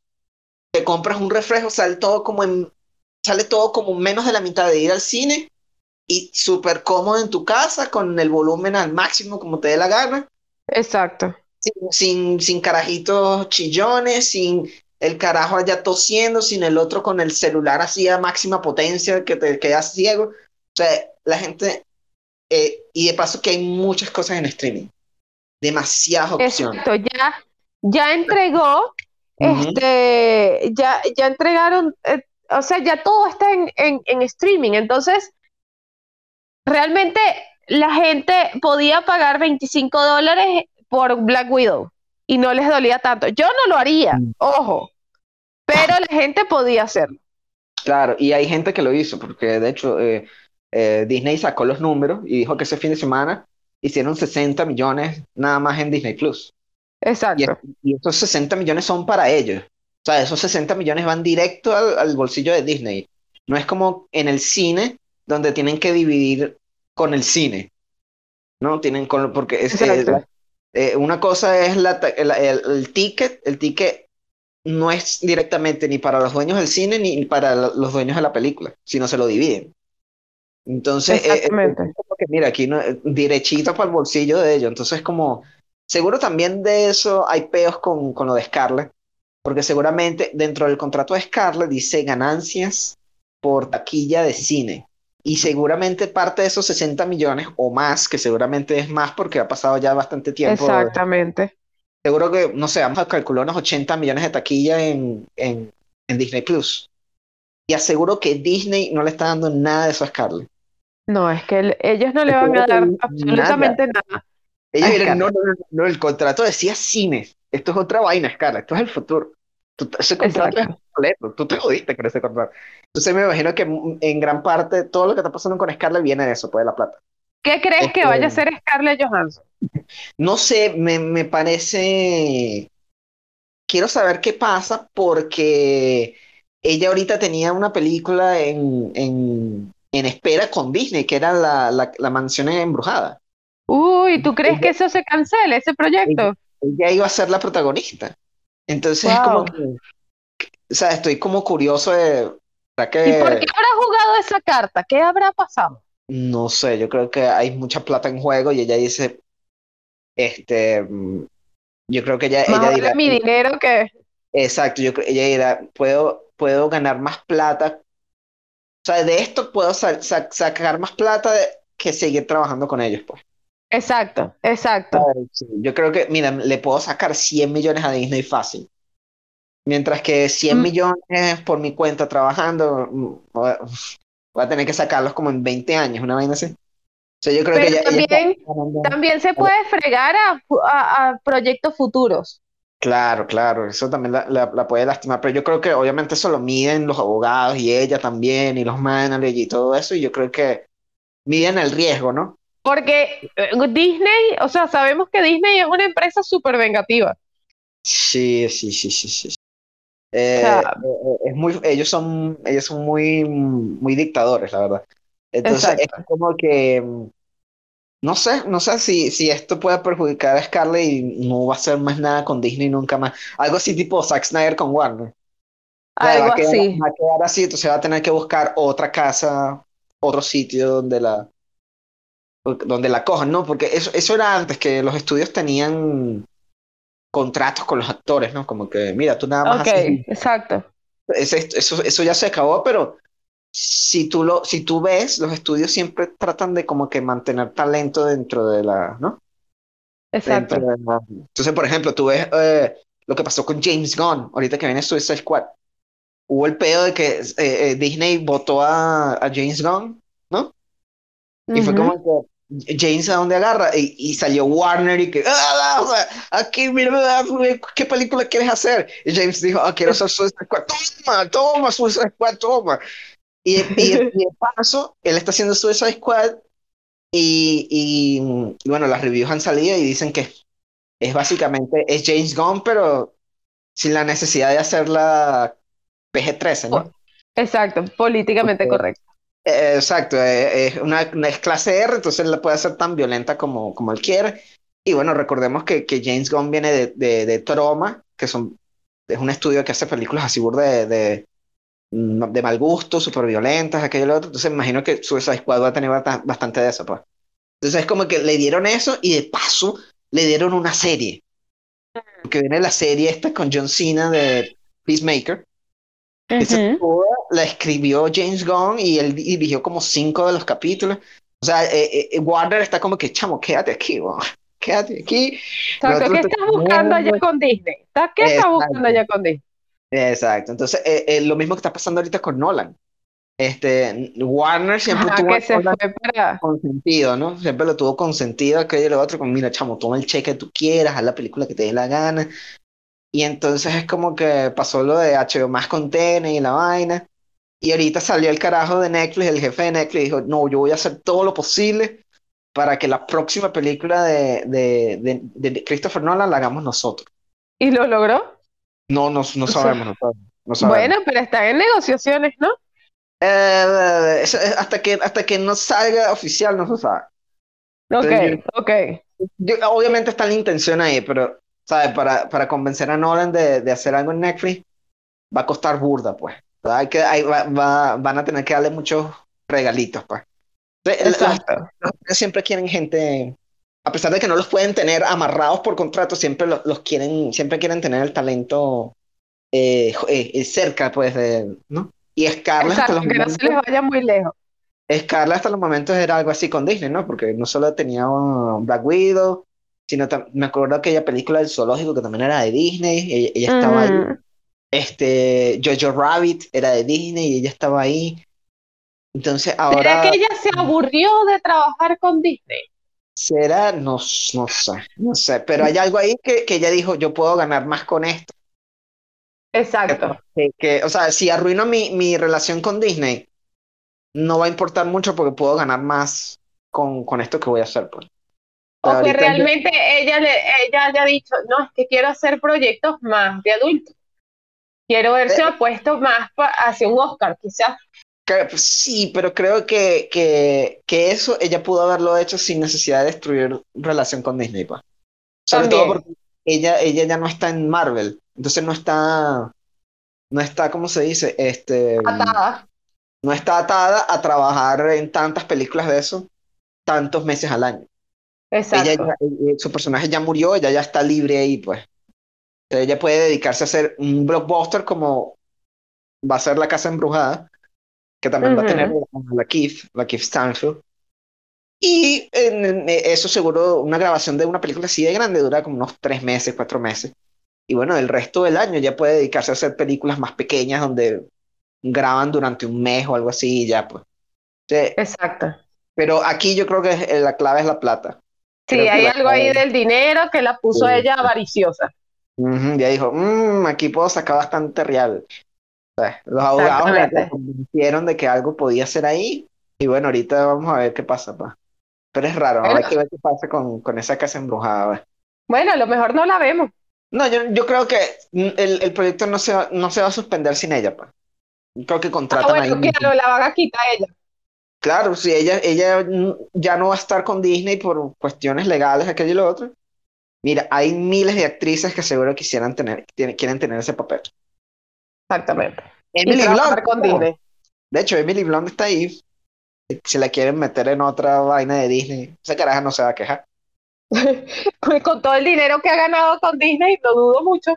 Te compras un refresco, sale todo como en, sale todo como menos de la mitad de ir al cine y súper cómodo en tu casa, con el volumen al máximo como te dé la gana. Exacto. Sin, sin, sin carajitos chillones, sin el carajo allá tosiendo, sin el otro con el celular así a máxima potencia que te quedas ciego. O sea, la gente, eh, y de paso que hay muchas cosas en streaming, demasiadas opciones. Esto ya, ya entregó, este, ya, ya entregaron, eh, o sea, ya todo está en, en, en streaming, entonces, realmente la gente podía pagar 25 dólares por Black Widow y no les dolía tanto. Yo no lo haría, mm. ojo, pero la gente podía hacerlo. Claro, y hay gente que lo hizo, porque de hecho eh, eh, Disney sacó los números y dijo que ese fin de semana hicieron 60 millones nada más en Disney Plus. Exacto. Y, esos 60 millones son para ellos. O sea, esos 60 millones van directo al, bolsillo de Disney. No es como en el cine, donde tienen que dividir con el cine. ¿No? Tienen con, porque es, eh, una cosa es la, el, ticket, el ticket no es directamente ni para los dueños del cine ni para los dueños de la película, sino se lo dividen. Entonces, eh, eh, mira, aquí no, derechito para el bolsillo de ellos. Entonces, como, seguro también de eso hay peos con, con lo de Scarlett, porque seguramente dentro del contrato de Scarlett dice ganancias por taquilla de cine. Y seguramente parte de esos 60 millones o más, que seguramente es más porque ha pasado ya bastante tiempo. Exactamente. Seguro que, no sé, vamos a calcular unos 80 millones de taquilla en, en, en Disney Plus. Y aseguro que Disney no le está dando nada de eso a Scarlett. No, es que ellos no le van a dar absolutamente nada. Ellos dirán, no, no, no, no, el contrato decía cine. Esto es otra vaina, Scarlett, esto es el futuro. Ese contrato es completo, tú te jodiste con ese contrato. Entonces me imagino que en gran parte todo lo que está pasando con Scarlett viene de eso, pues de la plata. ¿Qué crees que vaya a ser Scarlett Johansson? No sé, me, me parece... Quiero saber qué pasa porque ella ahorita tenía una película en, en, en espera con Disney, que era la, la, la mansión embrujada. Uy, ¿tú crees que eso se cancele, ese proyecto? Ella, iba a ser la protagonista. Entonces es como que, o sea, estoy como curioso de, ¿Y por qué habrá jugado esa carta? ¿Qué habrá pasado? No sé, yo creo que hay mucha plata en juego y ella dice, este, yo creo que ella, ella dirá, mi dinero que... Exacto, yo ella dirá, puedo, puedo ganar más plata, o sea, de esto puedo sacar más plata que seguir trabajando con ellos, pues. Exacto, exacto. Yo creo que, mira, le puedo sacar 100 millones a Disney fácil. Mientras que 100 mm. millones por mi cuenta trabajando, mm, voy a tener que sacarlos como en 20 años, una vaina así. O sea, yo creo que también, también se puede fregar a, proyectos futuros. Claro, claro, eso también la, la, puede lastimar, pero yo creo que obviamente eso lo miden los abogados y ella también, y los managers y todo eso, y yo creo que miden el riesgo, ¿no? Porque eh, Disney, o sea, sabemos que Disney es una empresa súper vengativa. Sí, sí, sí, sí, sí. Eh, eh, es muy, ellos son, ellos son muy, muy dictadores, la verdad. Entonces es como que no sé, no sé si, si esto puede perjudicar a Scarlett y no va a hacer más nada con Disney nunca más. Algo así tipo Zack Snyder con Warner. Algo así. Va a quedar así, entonces va a tener que buscar otra casa, otro sitio donde la donde la cojan, ¿no? Porque eso, eso era antes que los estudios tenían contratos con los actores, ¿no? Como que, mira, tú nada más. Ok, exacto. eso, eso ya se acabó, pero si tú, lo, si tú ves, los estudios siempre tratan de como que mantener talento dentro de la, ¿no? Exacto. Entonces, por ejemplo, tú ves eh, lo que pasó con James Gunn, ahorita que viene Suicide Squad. Hubo el pedo de que eh, eh, Disney votó a, a, James Gunn, ¿no? Y fue como que James a dónde agarra y, salió Warner y que ah, aquí mira qué película quieres hacer y James dijo ah, quiero hacer Suicide Squad toma toma Suicide Squad toma y, y, de paso él está haciendo Suicide Squad y, y, bueno las reviews han salido y dicen que es básicamente es James Gunn pero sin la necesidad de hacerla PG-13 ¿no? exacto políticamente correcto exacto, eh, es una, es clase R, entonces él la puede hacer tan violenta como, como él quiere. Y bueno, recordemos que, que James Gunn viene de, de, de, Troma, que son, es un estudio que hace películas así de, de, mm, de mal gusto, súper violentas, aquello y lo otro. Entonces imagino que Suicide Squad va a tener bastante de eso, pues. Entonces es como que le dieron eso y de paso le dieron una serie. Porque viene la serie esta con John Cena de Peacemaker. La escribió James Gunn y él dirigió como cinco de los capítulos. O sea, eh, eh, Warner está como que, chamo, quédate aquí, quédate aquí. ¿qué estás buscando allá con Disney? ¿Qué estás buscando allá con Disney? Exacto. Entonces, eh, lo mismo que está pasando ahorita con Nolan. Este, Warner siempre tuvo consentido, ¿no? Siempre lo tuvo consentido aquello y lo otro, como mira, chamo, toma el cheque que tú quieras, haz la película que te dé la gana. Y entonces es como que pasó lo de HBO más con Tene y la vaina. Y ahorita salió el carajo de Netflix, el jefe de Netflix dijo, no, yo voy a hacer todo lo posible para que la próxima película de, de, de, Christopher Nolan la hagamos nosotros. ¿Y lo logró? No, no, no sabemos, no sabemos. Bueno, pero están en negociaciones, ¿no? Eh, hasta, que, hasta que no salga oficial no se sabe. Ok, ok. obviamente está la intención ahí, pero, ¿sabes? Para, para convencer a Nolan de, de, hacer algo en Netflix, va a costar burda, pues. Hay que, hay, va, van a tener que darle muchos regalitos, pues. Exacto. siempre quieren gente, a pesar de que no los pueden tener amarrados por contrato, siempre los, los quieren, siempre quieren tener el talento eh, eh, cerca, pues, de, ¿no? Y Scarlett hasta los que momentos, no se les vaya muy lejos. Scarlett hasta los momentos era algo así con Disney, ¿no? Porque no solo tenía Black Widow, sino me acuerdo aquella película del zoológico que también era de Disney, ella, estaba ahí. Este, Jojo Rabbit era de Disney y ella estaba ahí. Entonces ahora... ¿Será que ella se aburrió de trabajar con Disney? Será, no, no sé, no sé, pero hay algo ahí que, que ella dijo, yo puedo ganar más con esto. Exacto. Que, o sea, si arruino mi, mi, relación con Disney, no va a importar mucho porque puedo ganar más con, con esto que voy a hacer. Pues. O que realmente ella, le, ella haya dicho, no, es que quiero hacer proyectos más de adultos. Quiero verse eh, puesto más hacia un Oscar, quizás. Sí, pero creo que, que, que, eso ella pudo haberlo hecho sin necesidad de destruir relación con Disney. Pues. Sobre todo porque ella, ella ya no está en Marvel. Entonces no está, no está, ¿cómo se dice? Este, atada. No está atada a trabajar en tantas películas de eso, tantos meses al año. Exacto. Eh, su personaje ya murió, ella ya está libre ahí, pues. Ella puede dedicarse a hacer un blockbuster como va a ser La Casa Embrujada, que también va a tener la Keith, la Keith Stanfield. Y eso seguro, una grabación de una película así de grande dura como unos tres meses, cuatro meses. Y bueno, el resto del año ya puede dedicarse a hacer películas más pequeñas donde graban durante un mes o algo así y ya pues. Exacto. Pero aquí yo creo que la clave es la plata. Sí, hay algo ahí del dinero que la puso ella avariciosa. Ya dijo, mmm, aquí puedo sacar bastante real. los abogados le convencieron de que algo podía ser ahí. Y bueno, ahorita vamos a ver qué pasa, pa. Pero es raro, hay que ver qué pasa con, con esa casa embrujada. Bueno, a lo mejor no la vemos. No, yo, yo creo que el, el, proyecto no se, va, no se va a suspender sin ella, pues. Creo que contratan ah, bueno, claro, la van a quitar ella. Claro, si ella, ella ya no va a estar con Disney por cuestiones legales, aquello y lo otro. Mira, hay miles de actrices que seguro quisieran tener, quieren tener ese papel. Exactamente. Emily Blunt. Con Disney. De hecho, Emily Blunt está ahí. Si la quieren meter en otra vaina de Disney, esa caraja no se va a quejar. con todo el dinero que ha ganado con Disney, lo dudo mucho.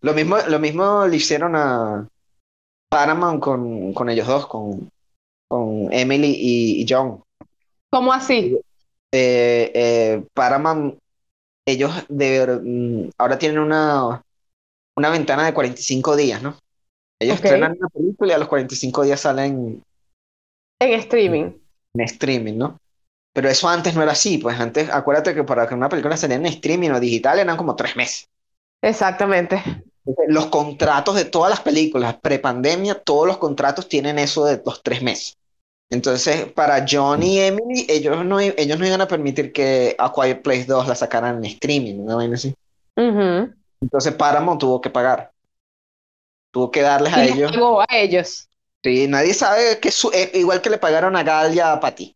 Lo mismo, lo mismo le hicieron a Paramount con, con ellos dos, con, con Emily y, John. ¿Cómo así? Eh, eh, Paramount, ellos de, mm, ahora tienen una, una ventana de 45 días, ¿no? Ellos estrenan una película y a los 45 días salen en streaming. En streaming, ¿no? Pero eso antes no era así, pues antes, acuérdate que para que una película saliera en streaming o digital eran como tres meses. Exactamente. Los contratos de todas las películas, prepandemia, todos los contratos tienen eso de los tres meses. Entonces, para John y Emily, ellos no, ellos no iban a permitir que A Quiet Place 2 la sacaran en streaming, ¿no? así. Entonces, Paramount tuvo que pagar. Tuvo que darles a ellos. a ellos. Sí, nadie sabe que su, eh, igual que le pagaron a Gal y a Patty.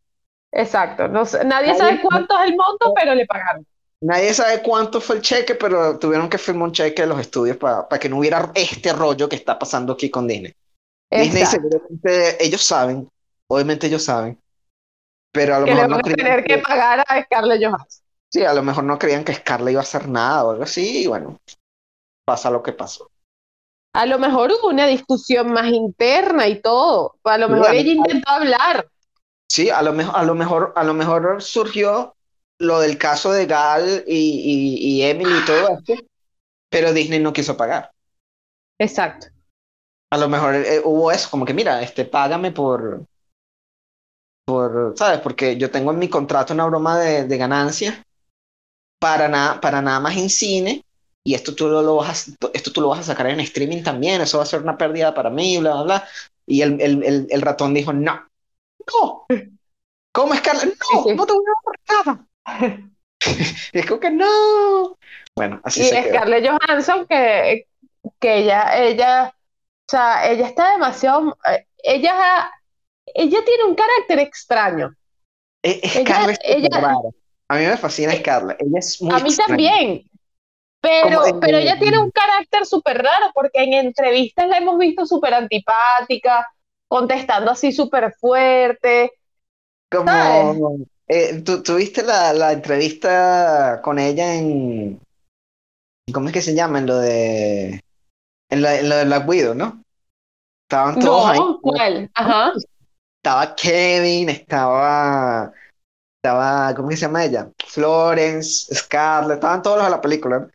Exacto. No, nadie, sabe cuánto es el monto, pero le pagaron. Nadie sabe cuánto fue el cheque, pero tuvieron que firmar un cheque de los estudios para que no hubiera este rollo que está pasando aquí con Disney. Disney Exacto. seguramente, ellos saben, obviamente ellos saben, pero a lo Que le mejor van no a tener que que, pagar a Scarlett Johansson. sí, a lo mejor no creían que Scarlett iba a hacer nada o algo así, y bueno, pasa lo que pasó. A lo mejor hubo una discusión más interna y todo. A lo mejor ella intentó hablar. sí, a lo mejor, a lo mejor, a lo mejor surgió lo del caso de Gal y, y, y Emily y todo esto, pero Disney no quiso pagar. Exacto. A lo mejor eh, hubo eso, como que mira, este, págame por, por, ¿sabes? Porque yo tengo en mi contrato una broma de, de ganancia para nada, para nada más en cine, y esto tú lo, lo vas a, esto tú lo vas a sacar en streaming también, eso va a ser una pérdida para mí, bla, bla, bla. Y el, el, el, el ratón dijo, no, no, ¿cómo es Carla? Sí, No, sí. no te voy a dar nada. Y es como que no. Bueno, así Y se quedó. Scarlett Johansson, que, que ella, ella, o sea, ella está demasiado, eh, ella, ella tiene un carácter extraño. Eh, Ella, Scarlett es ella, rara. A mí me fascina Scarlett, ella es muy a mí extraña. también, pero, eh, pero ella tiene un carácter súper raro, porque en entrevistas la hemos visto súper antipática, contestando así súper fuerte, como, eh, ¿tú, tú viste la, la entrevista con ella en, ¿cómo es que se llama? En lo de, en lo, en lo de Black Widow, ¿no? Estaban todos ahí. No, ¿cuál? Ajá. Estaba Kevin, estaba, estaba, ¿cómo que se llama ella? Florence, Scarlett, estaban todos los de la película, ¿no?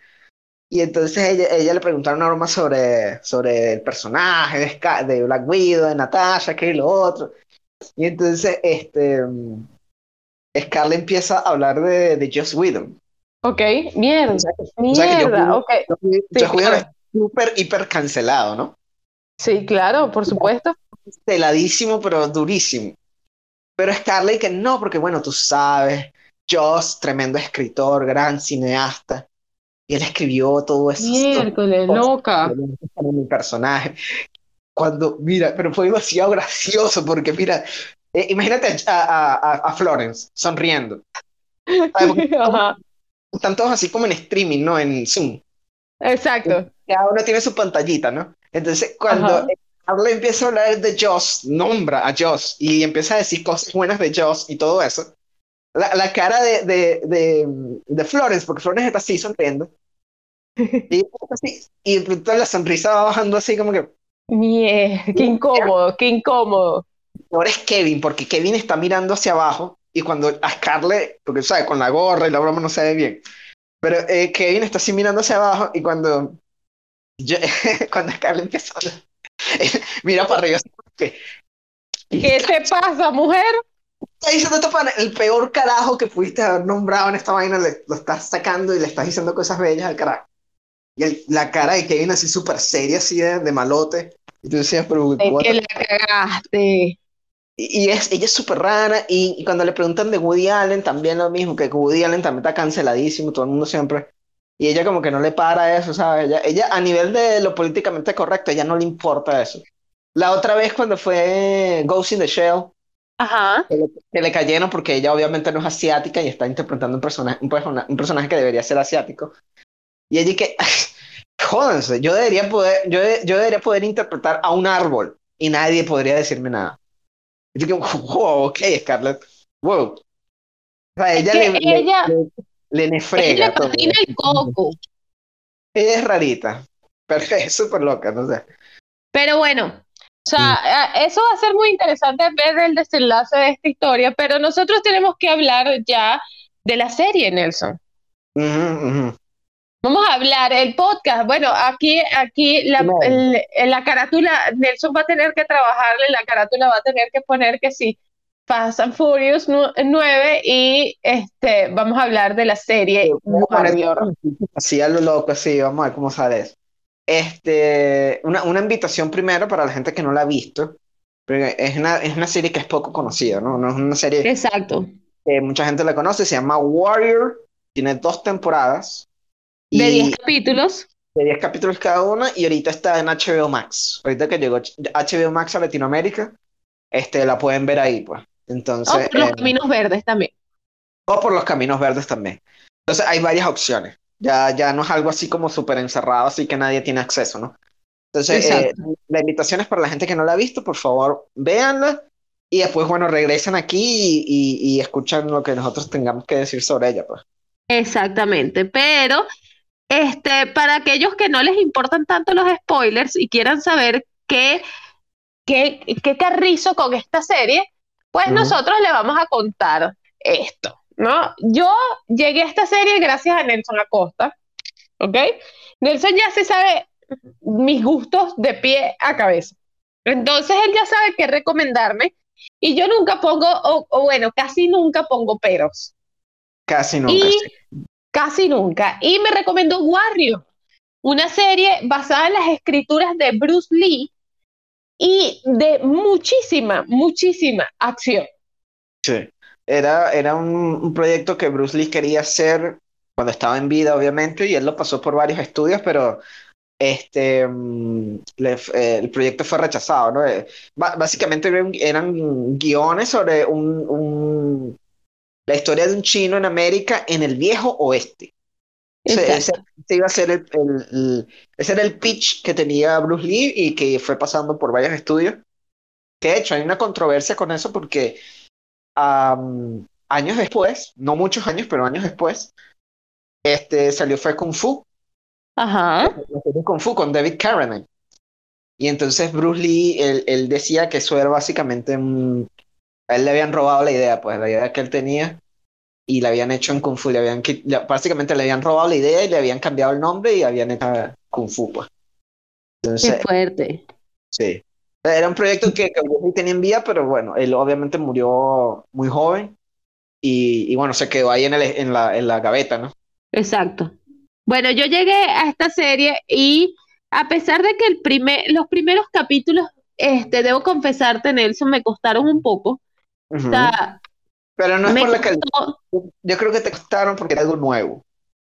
Y entonces ella, ella le preguntaron una broma sobre, sobre el personaje de, Scar- de Black Widow, de Natasha, que y lo otro. Y entonces este, Scarlett empieza a hablar de, de Joss Whedon. Ok, mierda, O sea, que, o sea que Joss mierda, Whedon, ok. Joss Whedon- Sí, claro. es súper, hiper cancelado, ¿no? Sí, claro, por supuesto. Celadísimo, pero durísimo. Pero Scarlett que no, porque bueno, tú sabes, Joss, tremendo escritor, gran cineasta, y él escribió todo eso, Miércoles, loca. mi personaje. Cuando, mira, pero fue demasiado gracioso, porque mira, eh, imagínate a, a, a, Florence sonriendo. están todos así como en streaming, ¿no? En Zoom. exacto. Cada uno tiene su pantallita, ¿no? Entonces, cuando Ajá. Scarlett empieza a hablar de Joss, nombra a Joss y empieza a decir cosas buenas de Joss y todo eso, la, la cara de, de, de, de Florence, porque Florence está así sonriendo, y, así, y pronto la sonrisa va bajando así como que, Mierda, qué incómodo, qué incómodo. ahora es Kevin, porque Kevin está mirando hacia abajo y cuando a Scarlett, porque sabe, con la gorra y la broma no se ve bien, pero eh, Kevin está así mirando hacia abajo y cuando, yo, cuando Scarlett hablar, mira para arriba, que, ¿Qué te pasa, mujer? está diciendo esto para el peor carajo que pudiste haber nombrado en esta vaina, le, lo estás sacando y le estás diciendo cosas bellas al carajo. Y el- la cara de Kevin así súper seria, así de, de malote. Y tú decías, pero Es que la cagaste. Y, y es, ella es súper rara. Y, y cuando le preguntan de Woody Allen, también lo mismo, que Woody Allen también está canceladísimo, todo el mundo siempre. Y ella como que no le para eso, ¿sabes? Ella, ella a nivel de lo políticamente correcto, ella no le importa eso. La otra vez cuando fue Ghost in the Shell, Ajá. que le, que le cayeron porque ella obviamente no es asiática y está interpretando un personaje, un, persona- un personaje que debería ser asiático. Y ella que, jódanse, yo debería poder, yo, de- yo debería poder interpretar a un árbol y nadie podría decirme nada. Y yo que, wow, ok, Scarlett, wow. O sea, Es ella que le, le, ella, le, le patina el coco. Ella es rarita, pero es súper loca, no sé. Pero bueno, o sea, eh, eso va a ser muy interesante ver el desenlace de esta historia, pero nosotros tenemos que hablar ya de la serie, Nelson. Vamos a hablar el podcast. Bueno, aquí, aquí la, el- en la carátula, Nelson va a tener que trabajarle, la carátula va a tener que poner que sí, Fast and Furious nu- 9 y este, vamos a hablar de la serie Warrior. Así a lo loco, así, vamos a ver cómo sale eso. Este, una, una invitación primero para la gente que no la ha visto, porque es una, es una serie que es poco conocida, ¿no? No es una serie Exacto. que mucha gente la conoce, se llama Warrior, tiene dos temporadas De y 10 capítulos. de 10 capítulos cada una y ahorita está en HBO Max. Ahorita que llegó HBO Max a Latinoamérica, este, la pueden ver ahí, pues. O Entonces, por los eh, caminos verdes también. o por los caminos verdes también. Entonces hay varias opciones. Ya, ya no es algo así como súper encerrado, así que nadie tiene acceso, ¿no? Entonces, eh, la invitación es para la gente que no la ha visto, por favor, véanla y después, bueno, regresan aquí y, escuchan lo que nosotros tengamos que decir sobre ella, pues. Exactamente, pero este, para aquellos que no les importan tanto los spoilers y quieran saber qué, qué, qué carrizo con esta serie, pues nosotros le vamos a contar esto, ¿no? Yo llegué a esta serie gracias a Nelson Acosta, ¿ok? Nelson ya se sabe mis gustos de pie a cabeza. Entonces él ya sabe qué recomendarme y yo nunca pongo, o, bueno, casi nunca pongo peros. Casi nunca. Y, Casi nunca. Y me recomendó Warrior, una serie basada en las escrituras de Bruce Lee y de muchísima, muchísima acción. Sí, era, era un proyecto que Bruce Lee quería hacer cuando estaba en vida, obviamente, y él lo pasó por varios estudios, pero este, mm, eh, el proyecto fue rechazado, ¿no? Eh, básicamente eran, guiones sobre un, la historia de un chino en América en el viejo oeste. Ese, iba a ser el, ese era el pitch que tenía Bruce Lee y que fue pasando por varios estudios. Que de hecho hay una controversia con eso porque años después, no muchos años, pero años después, este, salió fue Kung Fu. Ajá. Kung Fu con David Carradine. Y entonces Bruce Lee, él, decía que eso era básicamente un... A él le habían robado la idea, pues la idea que él tenía y la habían hecho en Kung Fu. Le habían, básicamente le habían robado la idea y le habían cambiado el nombre y habían hecho Kung Fu, pues. Entonces, Qué fuerte. Sí. Era un proyecto que, que tenía en vía, pero bueno, él obviamente murió muy joven y, y bueno, se quedó ahí en, el, en, la, en la gaveta, ¿no? Exacto. Bueno, yo llegué a esta serie y a pesar de que el primer, los primeros capítulos, este, debo confesarte, Nelson, me costaron un poco. Pero no es por la calidad. Yo creo que te costaron porque era algo nuevo.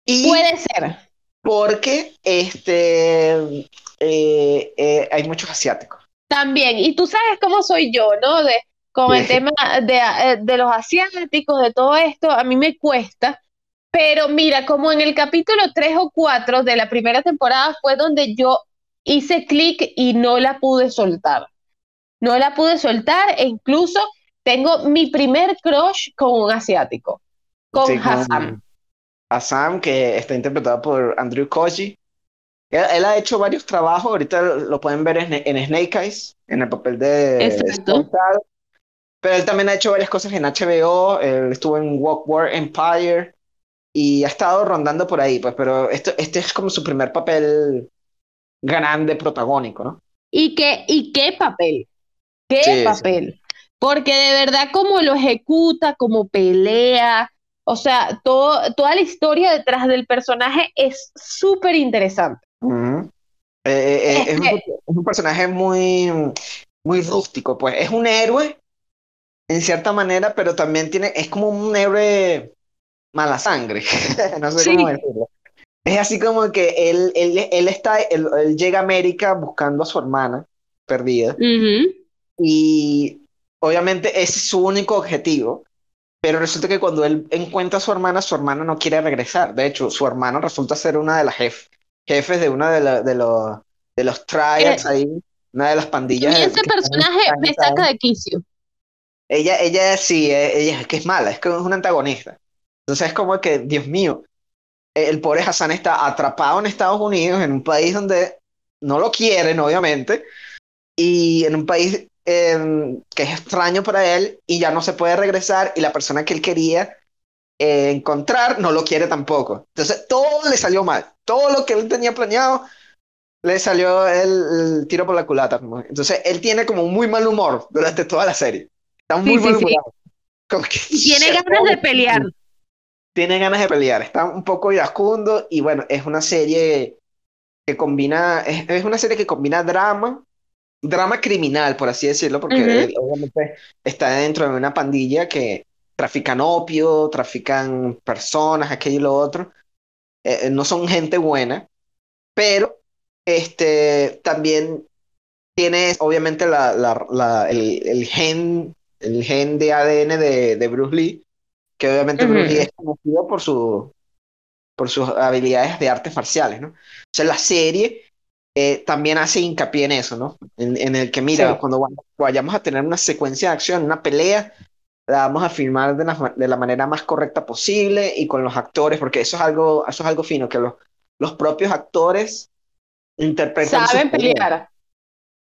Y Puede ser. Porque este, eh, eh, hay muchos asiáticos. También, y tú sabes cómo soy yo, ¿no? De, con el tema de, eh, de los asiáticos, de todo esto, a mí me cuesta pero mira, como en el capítulo 3 o 4 de la primera temporada fue donde yo hice clic y no la pude soltar. No la pude soltar e incluso tengo mi primer crush con un asiático, con Hassan. Hassan, que está interpretado por Andrew Koji. Él, ha hecho varios trabajos, ahorita lo pueden ver en, Snake Eyes, en el papel de Exacto. Pero él también ha hecho varias cosas en HBO, él estuvo en Walk War Empire, y ha estado rondando por ahí, pues, pero esto, este es como su primer papel grande, protagónico, ¿no? ¿Y qué, y qué papel? ¿Qué papel? Porque de verdad como lo ejecuta, como pelea, o sea, todo, toda la historia detrás del personaje es súper interesante. Eh, eh, eh, es, un, es, un, personaje muy, muy rústico, pues es un héroe en cierta manera, pero también tiene, es como un héroe mala sangre. no sé cómo decirlo. Es así como que él, él, él está, él, llega a América buscando a su hermana perdida. Y obviamente ese es su único objetivo. Pero resulta que cuando él encuentra a su hermana, su hermana no quiere regresar. De hecho, su hermana resulta ser una de las jefes de una de, de los, de los triads eh, ahí, una de las pandillas. Y ese personaje me saca de quicio. Ella, ella sí, eh, ella es que es mala, es que es una antagonista. Entonces es como que, Dios mío, el pobre Hassan está atrapado en Estados Unidos, en un país donde no lo quieren, obviamente, y en un país em, que es extraño para él y ya no se puede regresar y la persona que él quería eh, encontrar no lo quiere tampoco. Entonces todo le salió mal, todo lo que él tenía planeado le salió el, tiro por la culata. Entonces él tiene como muy mal humor durante toda la serie. Está muy mal Tiene ganas de pelear tiene ganas de pelear, está un poco iracundo y bueno, es una serie que combina, es, una serie que combina drama, drama criminal, por así decirlo, porque obviamente está dentro de una pandilla que trafican opio, trafican personas, aquello y lo otro. Eh, eh, no son gente buena, pero este, también tiene obviamente la, la, el, el, gen, el gen de ADN de, de Bruce Lee, que obviamente Bruce Lee es conocido por, su, por sus habilidades de artes marciales, ¿no? O sea, la serie eh, también hace hincapié en eso, ¿no? En, el que, mira, cuando vayamos a tener una secuencia de acción, una pelea, la vamos a filmar de la, de la, manera más correcta posible y con los actores, porque eso es algo, eso es algo fino, que los, los propios actores interpretan. Saben pelear.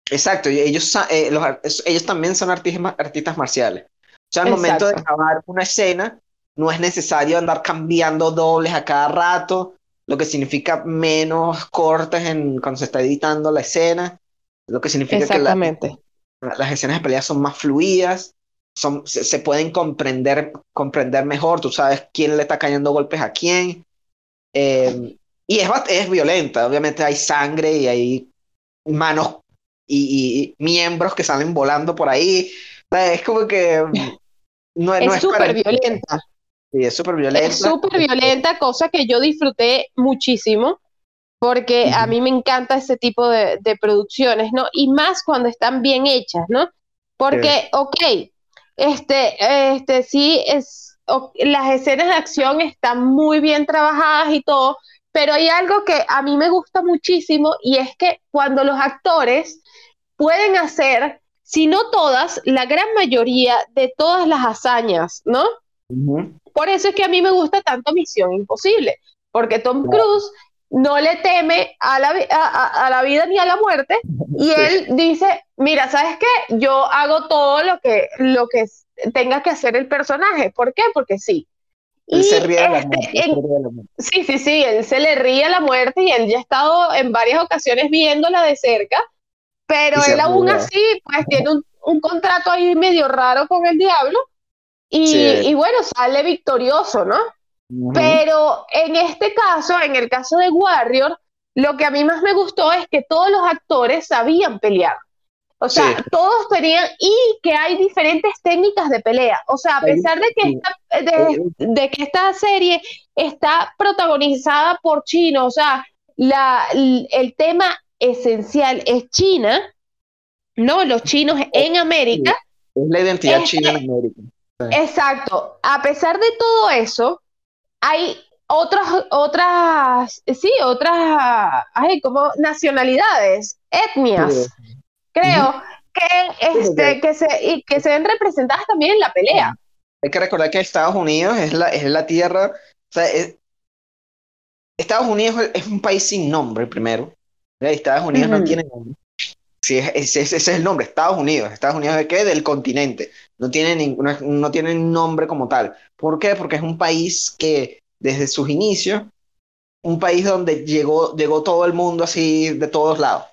Exacto, y ellos, eh, los, ellos también son artistas, artistas marciales. O sea, al momento de grabar una escena, no es necesario andar cambiando dobles a cada rato, lo que significa menos cortes en, cuando se está editando la escena, lo que significa que las escenas de pelea son más fluidas, son, se, pueden comprender, comprender mejor, tú sabes quién le está cayendo golpes a quién. Eh, y es, es violenta, obviamente hay sangre y hay manos y, miembros que salen volando por ahí. Es como que... No, es súper violenta. Sí, es súper violenta. Es súper violenta, cosa que yo disfruté muchísimo, porque a mí me encanta ese tipo de, producciones, ¿no? Y más cuando están bien hechas, ¿no? Porque, ok, este, este, sí, es, las escenas de acción están muy bien trabajadas y todo, pero hay algo que a mí me gusta muchísimo y es que cuando los actores pueden hacer, si no todas, la gran mayoría de todas las hazañas, ¿no? Por eso es que a mí me gusta tanto Misión Imposible, porque Tom Cruise no le teme a la, a, la vida ni a la muerte y él dice, mira, ¿sabes qué? Yo hago todo lo que, lo que tenga que hacer el personaje. ¿Por qué? Porque sí. Él se ríe de la este, muerte. Sí, sí, sí, él se le ríe a la muerte y él ya ha estado en varias ocasiones viéndola de cerca, pero él aún así, pues tiene un, un, contrato ahí medio raro con el diablo y, bueno, sale victorioso, ¿no? Pero en este caso, en el caso de Warrior, lo que a mí más me gustó es que todos los actores sabían pelear. O sea, todos tenían, y que hay diferentes técnicas de pelea. O sea, a pesar de que, esta, de, que esta serie está protagonizada por chinos, o sea, la, el tema esencial es China, ¿no? Los chinos en América. Es la identidad china en América. Exacto. A pesar de todo eso, hay otras, otras, sí, otras, ay, como nacionalidades, etnias, creo, que, este, que, se, y que se ven representadas también en la pelea. Hay que recordar que Estados Unidos es la, es la tierra, o sea, Estados Unidos es un país sin nombre, primero. Estados Unidos no tiene nombre. Sí, ese, es el nombre, Estados Unidos. ¿Estados Unidos de qué? Del continente. No tiene, no tiene nombre como tal. ¿Por qué? Porque es un país que desde sus inicios, un país donde llegó, llegó todo el mundo así de todos lados.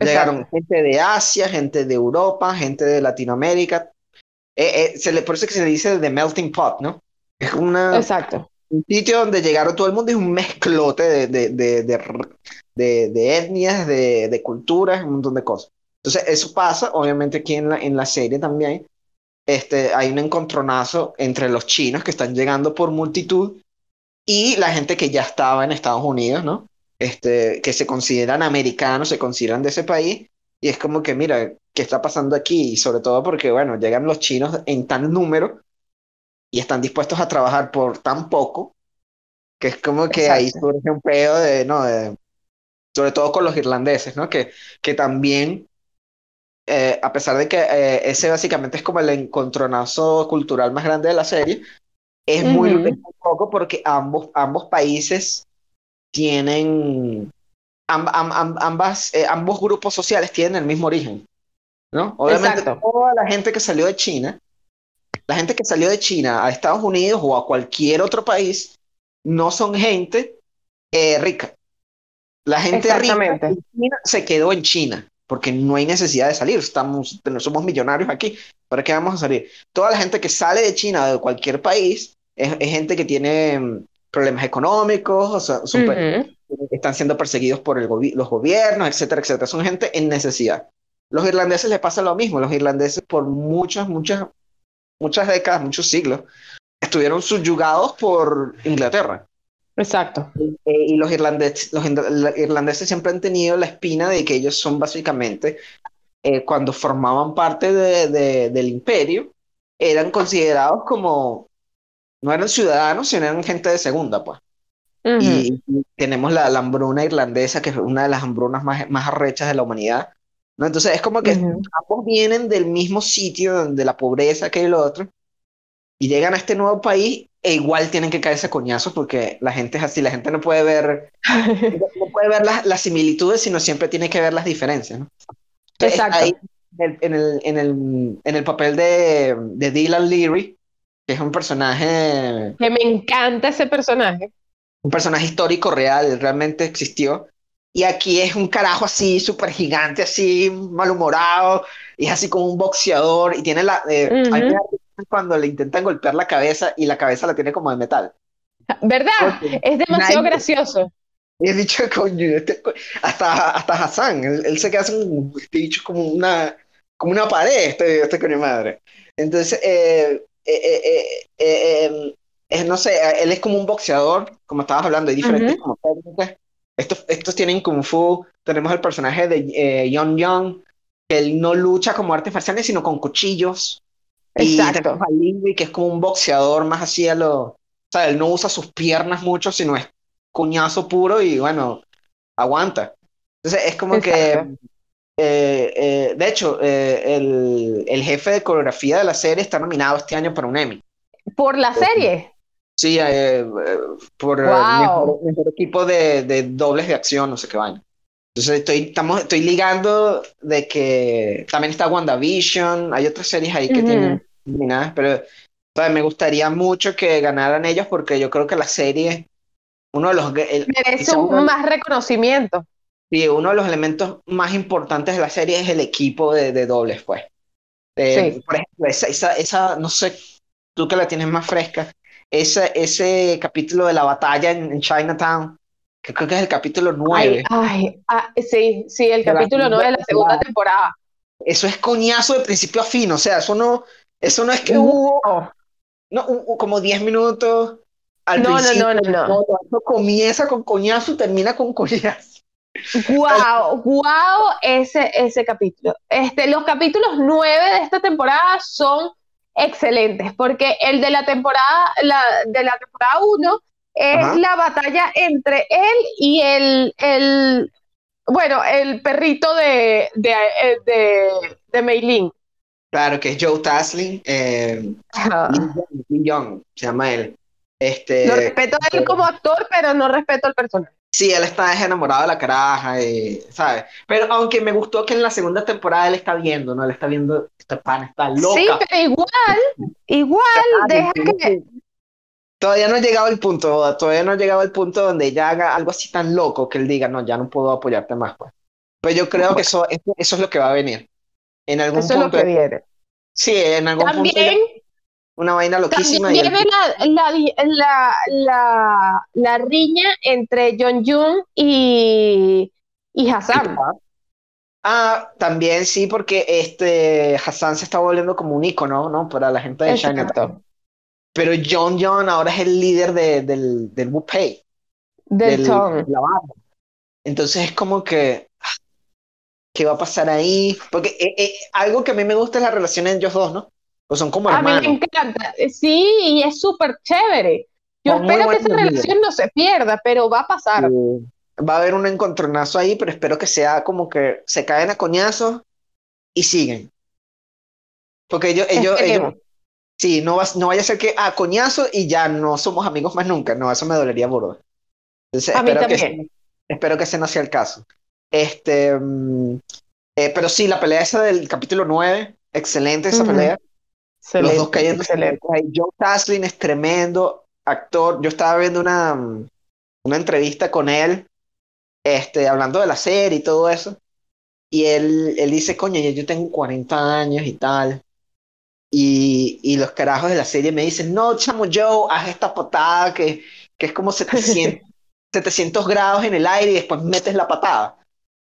Llegaron gente de Asia, gente de Europa, gente de Latinoamérica. Eh, eh, se le, por eso es que se le dice The Melting Pot, ¿no? Es una, Exacto. un sitio donde llegaron todo el mundo y un mezclote de, de, de, de, de etnias, de, de, culturas, un montón de cosas. Entonces, eso pasa, obviamente, aquí en la, en la serie también. Este, hay un encontronazo entre los chinos que están llegando por multitud y la gente que ya estaba en Estados Unidos, ¿no? Este, que se consideran americanos, se consideran de ese país, y es como que, mira, ¿qué está pasando aquí? Y sobre todo porque, bueno, llegan los chinos en tan número y están dispuestos a trabajar por tan poco, que es como que ahí surge un pedo de, no, de, sobre todo con los irlandeses, ¿no? Que, que también, eh, a pesar de que eh, ese básicamente es como el encontronazo cultural más grande de la serie, es muy, poco porque ambos, ambos países tienen, ambas, eh, ambos grupos sociales tienen el mismo origen, ¿no? Obviamente toda la gente que salió de China, la gente que salió de China a Estados Unidos o a cualquier otro país, no son gente rica, la gente rica se quedó en China porque no hay necesidad de salir, estamos, somos millonarios aquí, ¿para qué vamos a salir? Toda la gente que sale de China o de cualquier país es, gente que tiene mm, problemas económicos, o sea, están siendo perseguidos por el los gobiernos, etcétera, etcétera. Son gente en necesidad. Los irlandeses les pasa lo mismo. Los irlandeses por muchas, muchas, muchas décadas, muchos siglos, estuvieron subyugados por Inglaterra. Exacto. Eh, y los irlandeses, los irlandeses siempre han tenido la espina de que ellos son básicamente, eh, cuando formaban parte de, del imperio, eran considerados como, no eran ciudadanos, sino eran gente de segunda, pues. y, tenemos la, hambruna irlandesa, que es una de las hambrunas más, más arrechas de la humanidad. ¿no? Entonces es como que ambos vienen del mismo sitio, de la pobreza que el otro, y llegan a este nuevo país e igual tienen que caerse coñazos porque la gente es así, la gente no puede ver, no puede ver las, las, similitudes, sino siempre tiene que ver las diferencias. ¿no? Exacto. Ahí, en, el, en, el, en el papel de, de Dylan Leary, que es un personaje... Que me encanta ese personaje. Un personaje histórico real, realmente existió. Y aquí es un carajo así, súper gigante, así, malhumorado, y es así como un boxeador, y tiene la... Eh, cuando le intentan golpear la cabeza y la cabeza la tiene como de metal. ¿Verdad? es demasiado gracioso. Y he dicho, coño, este hasta, hasta Hassan, él, se queda un, este dicho como una, como una pared, este, este coño madre. Entonces, eh, eh, eh, em, no sé, él es como un boxeador, como estabas hablando, hay diferentes como Estos, estos tienen kung fu, tenemos el personaje de eh, Young Young, que él no lucha como artes marciales, sino con cuchillos. Exacto. Y que es como un boxeador más así a lo... O sea, él no usa sus piernas mucho, sino es cuñazo puro y bueno, aguanta. Entonces es como que, eh, eh, de hecho, eh, el, el, jefe de coreografía de la serie está nominado este año para un Emmy. ¿Por la serie? Sí, por el mejor, equipo de, de, dobles de acción, no sé qué vaina. Entonces estoy, estamos, estoy ligando de que también está WandaVision, hay otras series ahí que tienen nominadas, pero me gustaría mucho que ganaran ellos porque yo creo que la serie uno de los... Merece un más reconocimiento. Sí, uno de los elementos más importantes de la serie es el equipo de, de dobles, pues. Eh, por ejemplo, esa, esa, esa, no sé, tú que la tienes más fresca, ese, ese capítulo de la batalla en, Chinatown, que creo que es el capítulo 9. Ay, ah, sí, sí, el capítulo 9 de la segunda temporada. Eso es coñazo de principio a fin, o sea, eso no, eso no es que hubo no, como 10 minutos no, no, no, no, no. Comienza con coñazo y termina con coñazo. Wow, wow, ese, ese capítulo. Este, los capítulos nueve de esta temporada son excelentes, porque el de la temporada, la, de la temporada uno es la batalla entre él y el, el bueno, el perrito de, de, de, de Meilin. Claro, que es Joe Tasling, eh, Young, se llama él. Este, lo respeto a él como actor, pero no respeto al personaje. Sí, él está enamorado de la caraja, y, ¿sabes? Pero aunque me gustó que en la segunda temporada él está viendo, ¿no? Él está viendo, este pan está loca. Sí, pero igual, igual, deja que... Todavía no ha llegado el punto, todavía no ha llegado el punto donde ella haga algo así tan loco que él diga, no, ya no puedo apoyarte más, pues. Pero yo creo que eso, eso, es lo que va a venir. En algún eso es lo que viene. Sí, en algún También, punto una vaina loquísima. También viene la, la, la, riña entre John Jung y, y Hassan. Ah, también sí, porque este Hassan se está volviendo como un icono, ¿no? Para la gente de Chinatown. Pero John John ahora es el líder de, del, del Wupei. Del, del Entonces es como que. ¿Qué va a pasar ahí? Porque eh, eh, algo que a mí me gusta es la relación entre ellos dos, ¿no? Pues son como hermanos. A mí me encanta. Sí, y es súper chévere. Yo espero que esa relación no se pierda, pero va a pasar. Va a haber un encontronazo ahí, pero espero que sea como que se caen a coñazos y siguen. Porque ellos, ellos, ellos sí, no, va, no vaya a ser que a coñazo y ya no somos amigos más nunca. No, eso me dolería. Entonces, a espero mí también. Que, espero que ese no sea el caso. Este, mm, eh, pero sí, la pelea esa del capítulo 9, excelente esa pelea los dos cayendo. Joe Taslim es tremendo actor. Yo estaba viendo una, una entrevista con él, este, hablando de la serie y todo eso. Y él, él dice, coño, yo tengo 40 años y tal. Y, y, los carajos de la serie me dicen, no, chamo Joe, haz esta patada que, que es como 700, 700 grados en el aire y después metes la patada.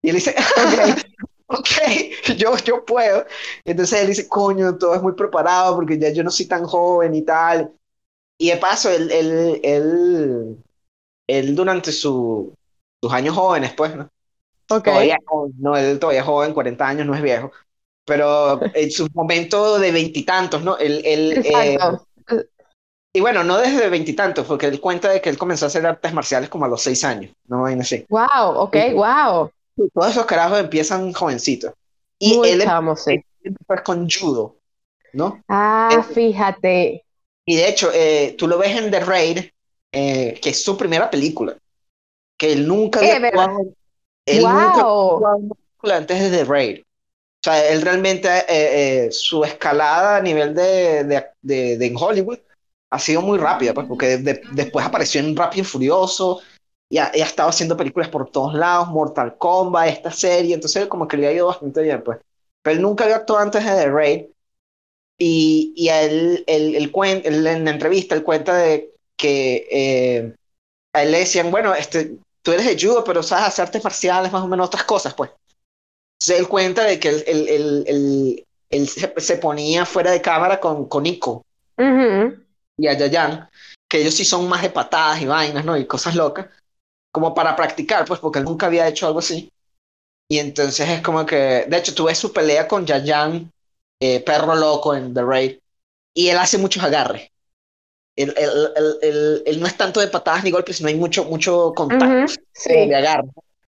Y él dice, ok, yo, yo puedo. Entonces él dice, coño, todo es muy preparado porque ya yo no soy tan joven y tal. Y de paso, él, él, él, él durante su, sus años jóvenes, pues, ¿no? Okay. no, él todavía es joven, 40 años, no es viejo. Pero en su momento de veintitantos, ¿no? Él, él, eh, Y bueno, no desde veintitantos, porque él cuenta de que él comenzó a hacer artes marciales como a los seis años, no vaina así. Wow, ok, wow. Todos esos carajos empiezan jovencitos. Y Muy él chamo, sí. empieza con judo, ¿no? Ah, Eh, fíjate. Y de hecho, eh, tú lo ves en The Raid, eh, que es su primera película, que él nunca había Eh, actuado, él nunca había Wow. película antes de The Raid. Sea, él realmente, eh, eh, su escalada a nivel de, de, de- de Hollywood ha sido muy rápida, pues, porque de- después apareció en Rápido y Furioso y ha, y estado haciendo películas por todos lados, Mortal Kombat, esta serie, entonces como que le ha ido bastante bien, pues. Pero él nunca había actuado antes de The Raid y, y él, él, él cuen- en la entrevista, él cuenta de que eh, a él le decían, bueno, este, tú eres de judo, pero sabes hacer artes marciales, más o menos otras cosas, pues. Entonces él cuenta de que él, él- él- él- se, se ponía fuera de cámara con, con Nico Ujú. y a Yayan, que ellos sí son más de patadas y vainas, ¿no? Y cosas locas, como para practicar, pues, porque él nunca había hecho algo así. Y entonces es como que, de hecho, tuve su pelea con Yayan, eh, perro loco en The Raid, y él hace muchos agarres. Él, él- él- él- él no es tanto de patadas ni golpes, sino hay mucho, mucho contacto sí. de agarre.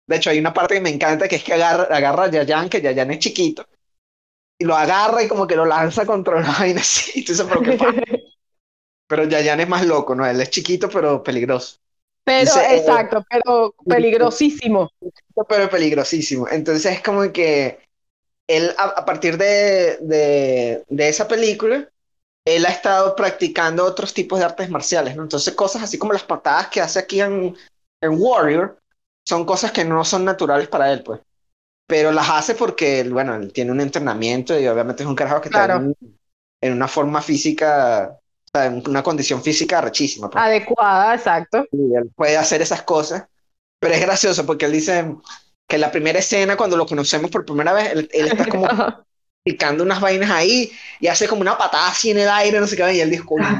De hecho, hay una parte que me encanta que es que agarra, agarra a Yayan, que Yayan es chiquito, y lo agarra y como que lo lanza contra una vaina así. Entonces, pero qué pasa? Pero Yayan es más loco, ¿no? Él es chiquito, pero peligroso. Pero, Dice, eh, exacto, pero peligrosísimo. Pero peligrosísimo. Entonces es como que él, a, a partir de, de, de esa película, él ha estado practicando otros tipos de artes marciales, ¿no? Entonces cosas así como las patadas que hace aquí en, en Warrior, son cosas que no son naturales para él, pues. Pero las hace porque, bueno, él tiene un entrenamiento y obviamente es un carajo que está Claro. en, en una forma física, o sea, en una condición física rechísima. pues. Adecuada, exacto. Y él puede hacer esas cosas. Pero es gracioso porque él dice que la primera escena, cuando lo conocemos por primera vez, él, él está como picando unas vainas ahí y hace como una patada así en el aire, no sé qué, y él dijo, "Coño,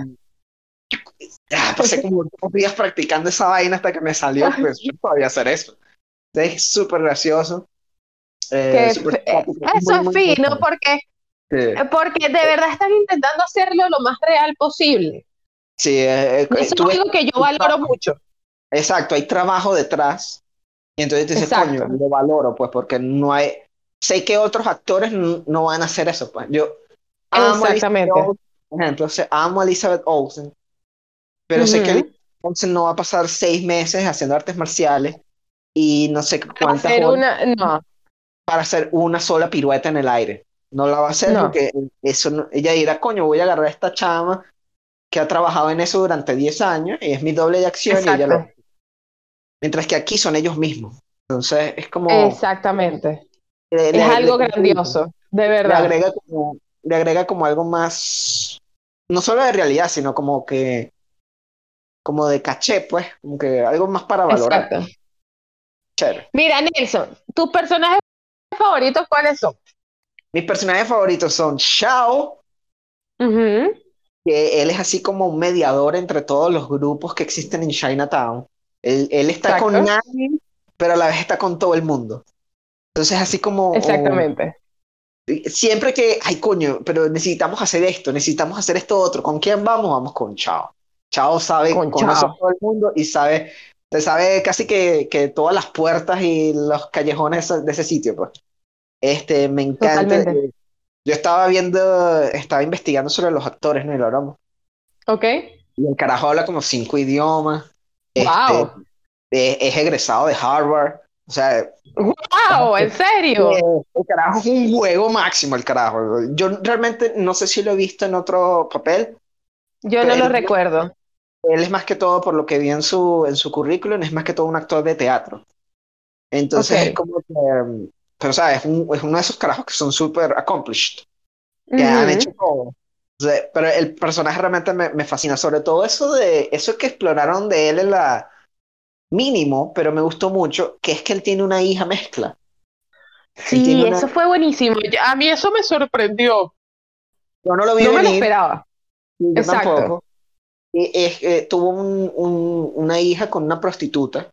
ya, pasé como dos días practicando esa vaina hasta que me salió, pues yo podía hacer eso. Es súper gracioso. Eh, f- simpático, Eso es fino porque, Sí, porque de verdad están intentando hacerlo lo más real posible. sí, eh, eh, eso tú es algo que yo valoro mucho. Exacto, hay trabajo detrás. Y entonces te dices, Exacto. coño, lo valoro, pues, porque no hay. Sé que otros actores no van a hacer eso, pues. Yo amo Exactamente. Olsen, por ejemplo, amo a Elizabeth Olsen, pero sé que Ujú. Elizabeth Olsen no va a pasar seis meses haciendo artes marciales y no sé cuántas Hacer una, no, para hacer una sola pirueta en el aire. No la va a hacer No. porque eso no- ella dirá, coño, voy a agarrar a esta chama que ha trabajado en eso durante 10 años y es mi doble de acción y ella lo exacto, Mientras que aquí son ellos mismos. Entonces es como. exactamente. le- Es le- algo le- grandioso, de Le verdad. agrega como, le agrega como algo más. No solo de realidad, sino como que. Como de caché, pues. Como que algo más para valorar. Exacto. Chévere. Mira, Nelson, ¿tus personajes favoritos cuáles son? Mis personajes favoritos son Shao, que él es así como un mediador entre todos los grupos que existen en Chinatown. Él, él está con nadie, pero a la vez está con todo el mundo. Entonces, así como. Exactamente. Siempre que, ay coño, pero necesitamos hacer esto, necesitamos hacer esto otro. ¿Con quién vamos? Vamos con Chao. Chao sabe, Con conoce Chao. todo el mundo y sabe, te sabe casi que, que todas las puertas y los callejones de ese sitio, pues. Este, me encanta. Totalmente. Yo estaba viendo, estaba investigando sobre los actores, ¿no? Y lo hablamos. ¿Ok? Y el carajo habla como cinco idiomas. Este, Wow. es, es egresado de Harvard. O sea, Wow, ¿en serio? Eh, el carajo es un juego máximo, el carajo. Yo realmente no sé si lo he visto en otro papel. Yo no lo recuerdo. Él es más que todo, por lo que vi en su, en su currículum, es más que todo un actor de teatro. Entonces es como que, um, pero sabes, es, un- es uno de esos carajos que son súper accomplished, que han hecho todo. O sea, pero el personaje realmente me, me fascina, sobre todo eso de, eso que exploraron de él en la mínimo, pero me gustó mucho, que es que él tiene una hija mezcla. Él Sí, una- eso fue buenísimo. A mí eso me sorprendió. yo no lo vi No me lo venir. esperaba. Exacto. tampoco. Y es- eh, tuvo un- un- una hija con una prostituta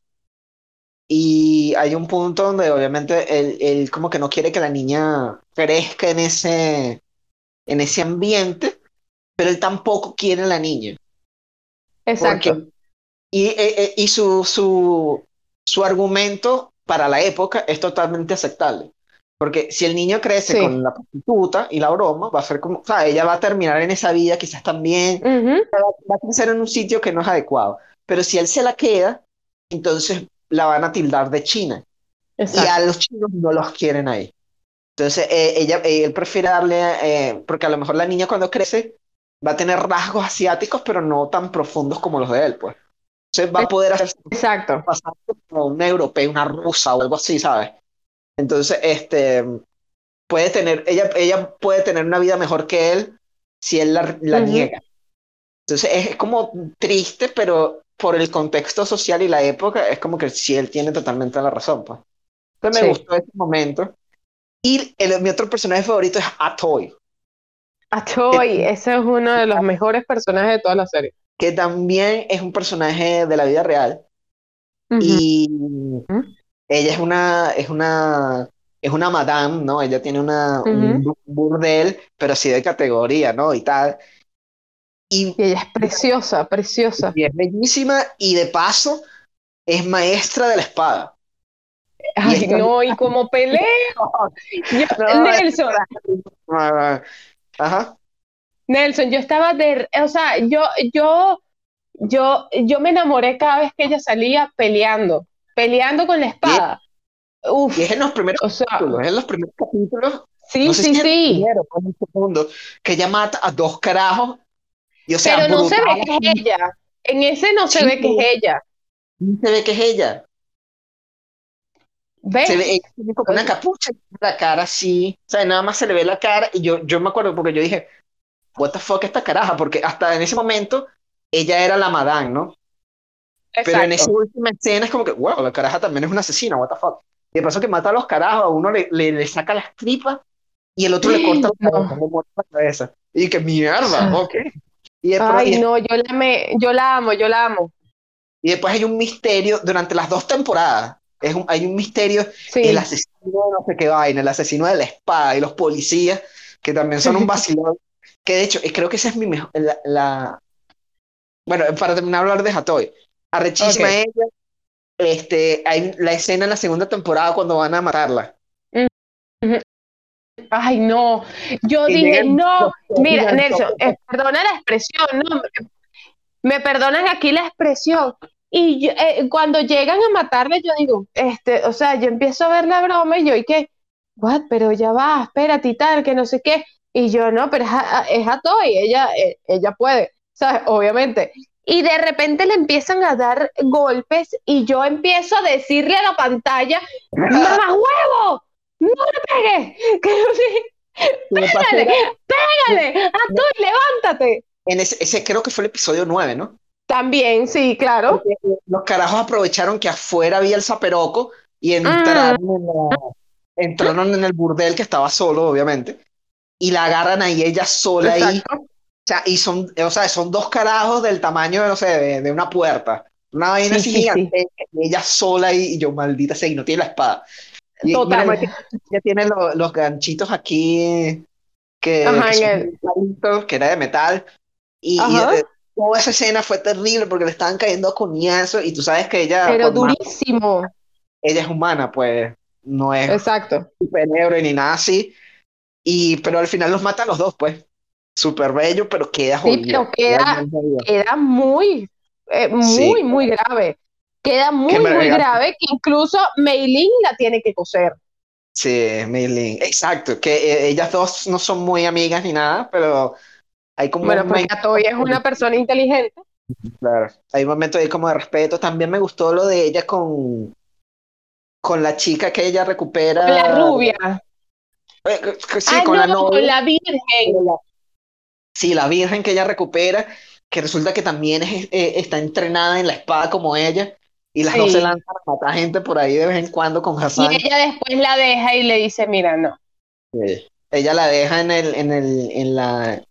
y hay un punto donde obviamente él, él como que no quiere que la niña crezca en ese, en ese ambiente, pero él tampoco quiere a la niña. Exacto. Porque- y eh, eh, y su, su, su argumento para la época es totalmente aceptable. Porque si el niño crece Sí. con la prostituta y la broma, va a ser como, o sea, ella va a terminar en esa vida quizás también, Ujú, va a crecer en un sitio que no es adecuado. Pero si él se la queda, entonces la van a tildar de China. Y Exacto. a los chinos no los quieren ahí. Entonces, eh, ella, eh, él prefiere darle, eh, porque a lo mejor la niña cuando crece va a tener rasgos asiáticos, pero no tan profundos como los de él, pues. Entonces va a poder hacer Exacto. pasar como una europea, una rusa o algo así, ¿sabes? Entonces, este, puede tener, ella, ella puede tener una vida mejor que él si él la, la niega. Entonces es como triste, pero por el contexto social y la época, es como que sí, él tiene totalmente la razón, pues. Entonces me Sí. gustó ese momento. Y el- mi otro personaje favorito es Atoy, Atoy, ese es uno de los mejores personajes de toda la serie. que también es un personaje de la vida real. Ujú. Y ella es una, es una, es una madame, ¿no? Ella tiene una, un bu- burdel, pero sí de categoría, ¿no? Y tal. Y, Y ella es preciosa, preciosa. y es bellísima y de paso es maestra de la espada. Ay, esta- no, y como. Yo- No, Nelson, Ah, Ajá. Nelson, yo estaba de, o sea, yo, yo, yo, yo me enamoré cada vez que ella salía peleando, peleando con la espada. Uf, Y es en los primeros o sea, capítulos, es en los primeros capítulos, sí, no sé sí, si sí. primero en el segundo, que ella mata a dos carajos. Y o sea, Pero no se ve que es ella. En ese no se Sí, ve que es ella. sí se ve que es ella. ¿Ves? Se ve, como una capucha, y la cara así, o sea, nada más se le ve la cara y yo, yo me acuerdo porque yo dije, what the fuck esta caraja, porque hasta en ese momento ella era la madame, ¿no? Pero en esa última escena es como que, wow, la caraja también es una asesina, what the fuck. Y de paso que mata a los carajos, a uno le, le, le saca las tripas y el otro le corta la No. cabeza, la cabeza. Y que mierda, ok. Y después, y Ay, no, yo la amé, yo la amo, yo la amo. y después hay un misterio durante las dos temporadas. Es un, hay un misterio Sí. el asesino de no sé qué vaina, el asesino de la espada y los policías, que también son un vacilón. Que de hecho, eh, creo que esa es mi mejor. La, la- Bueno, para terminar de hablar de Hatoy, arrechísima Ok. ella. Este, hay la escena en la segunda temporada cuando van a matarla. Ay, no. Yo dije, no. Mira. Nelson, eh, perdona la expresión, no. Me perdonan aquí la expresión. Y yo, eh, cuando llegan a matarle, yo digo, este, o sea, yo empiezo a ver la broma y yo, ¿y qué? What? Pero ya va, espérate y tal, que no sé qué. Y yo, no, pero es a, a- es a Toy, ella, eh, ella puede, ¿sabes? Obviamente. Y de repente le empiezan a dar golpes y yo empiezo a decirle a la pantalla, ¡Mamá huevo! ¡No le pegues! Pasa ¡Pégale! era- ¡Pégale! ¡Atoy, levántate! en ese, ese creo que fue el episodio 9, ¿no? También, sí, claro. Los carajos aprovecharon que afuera había el zaperoco y entraron, en, la- entraron en el burdel que estaba solo, obviamente, y la agarran ahí ella sola ahí. Exacto. Sea, y son, o sea, son dos carajos del tamaño de, no sé, de, de una puerta. Una vaina Sí, así sí, gigante, y ella sola y yo, maldita sea, y no tiene la espada. Y Total. mira, ella tiene lo- los ganchitos aquí que, Ajá, que el- palitos, que era de metal. Y, y, eh, toda esa escena fue terrible porque le estaban cayendo coñazos y tú sabes que ella, Pero durísimo. ella es humana, pues no es Exacto. superhéroe ni nada así. Y, pero al final los mata a los dos, pues. Súper bello, pero queda Sí, jodido. pero queda- muy, eh, muy, Sí. muy grave. Queda muy, Que muy grave que incluso Meilin la tiene que coser. Sí, Mei-Ling. Exacto, que eh, ellas dos no son muy amigas ni nada, pero hay como Bueno, porque Atoy es una persona inteligente. Claro. Hay un momento ahí como de respeto. También me gustó lo de ella con, con la chica que ella recupera. Con la rubia. Eh, Sí, ah, con la no, novia. con la virgen. La- Sí, la virgen que ella recupera, que resulta que también es- eh, está entrenada en la espada como ella, y las dos Sí. se lanzan a matar gente por ahí de vez en cuando con Y Hassan. ella después la deja y le dice, mira, no. Sí. Ella la deja en el, en el, en la.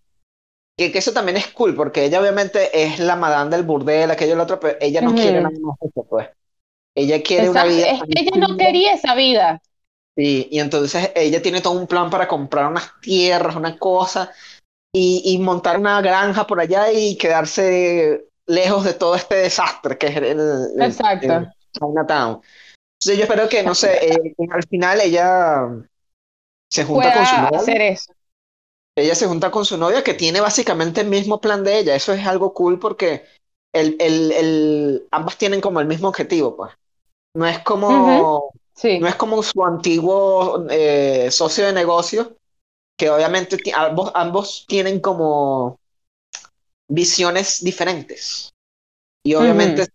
Que, que eso también es cool, porque ella obviamente es la madame del burdel, aquello y lo otro, pero ella no quiere nada más eso, pues. Ella quiere una vida Es que ella no quería esa vida. Sí, y entonces ella tiene todo un plan para comprar unas tierras, una cosa, y, y montar una granja por allá y quedarse lejos de todo este desastre que es el, el- Exacto. el Chinatown. Entonces yo espero que, no sé, eh, al final ella se junta con su novia. hacer eso. ella se junta con su novia que tiene básicamente el mismo plan de ella. Eso es algo cool porque el, el, el- ambas tienen como el mismo objetivo, pues. No es como, Sí. no es como su antiguo eh, socio de negocio, que obviamente ambos, ambos tienen como visiones diferentes. Y obviamente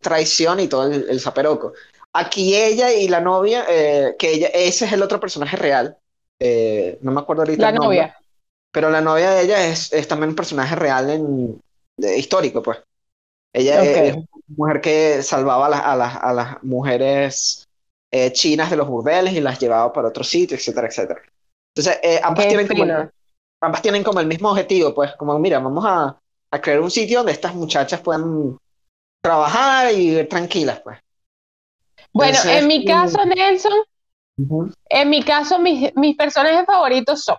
traición y todo el, el zaperoco. Aquí ella y la novia, eh, que ella, ese es el otro personaje real. eh, no me acuerdo ahorita La el nombre. novia. Pero la novia de ella es, es también un personaje real en, de- histórico, pues. Ella es, es una mujer que salvaba a las, a las, a las mujeres eh, chinas de los burdeles y las llevaba para otro sitio, etcétera, etcétera. Entonces, eh, ambas, tienen como, fino. ambas tienen como el mismo objetivo, pues, como, mira, vamos a, a crear un sitio donde estas muchachas puedan trabajar y vivir tranquilas, pues. Bueno, Entonces, en mi mm. caso, Nelson, en mi caso, mis, mis personajes favoritos son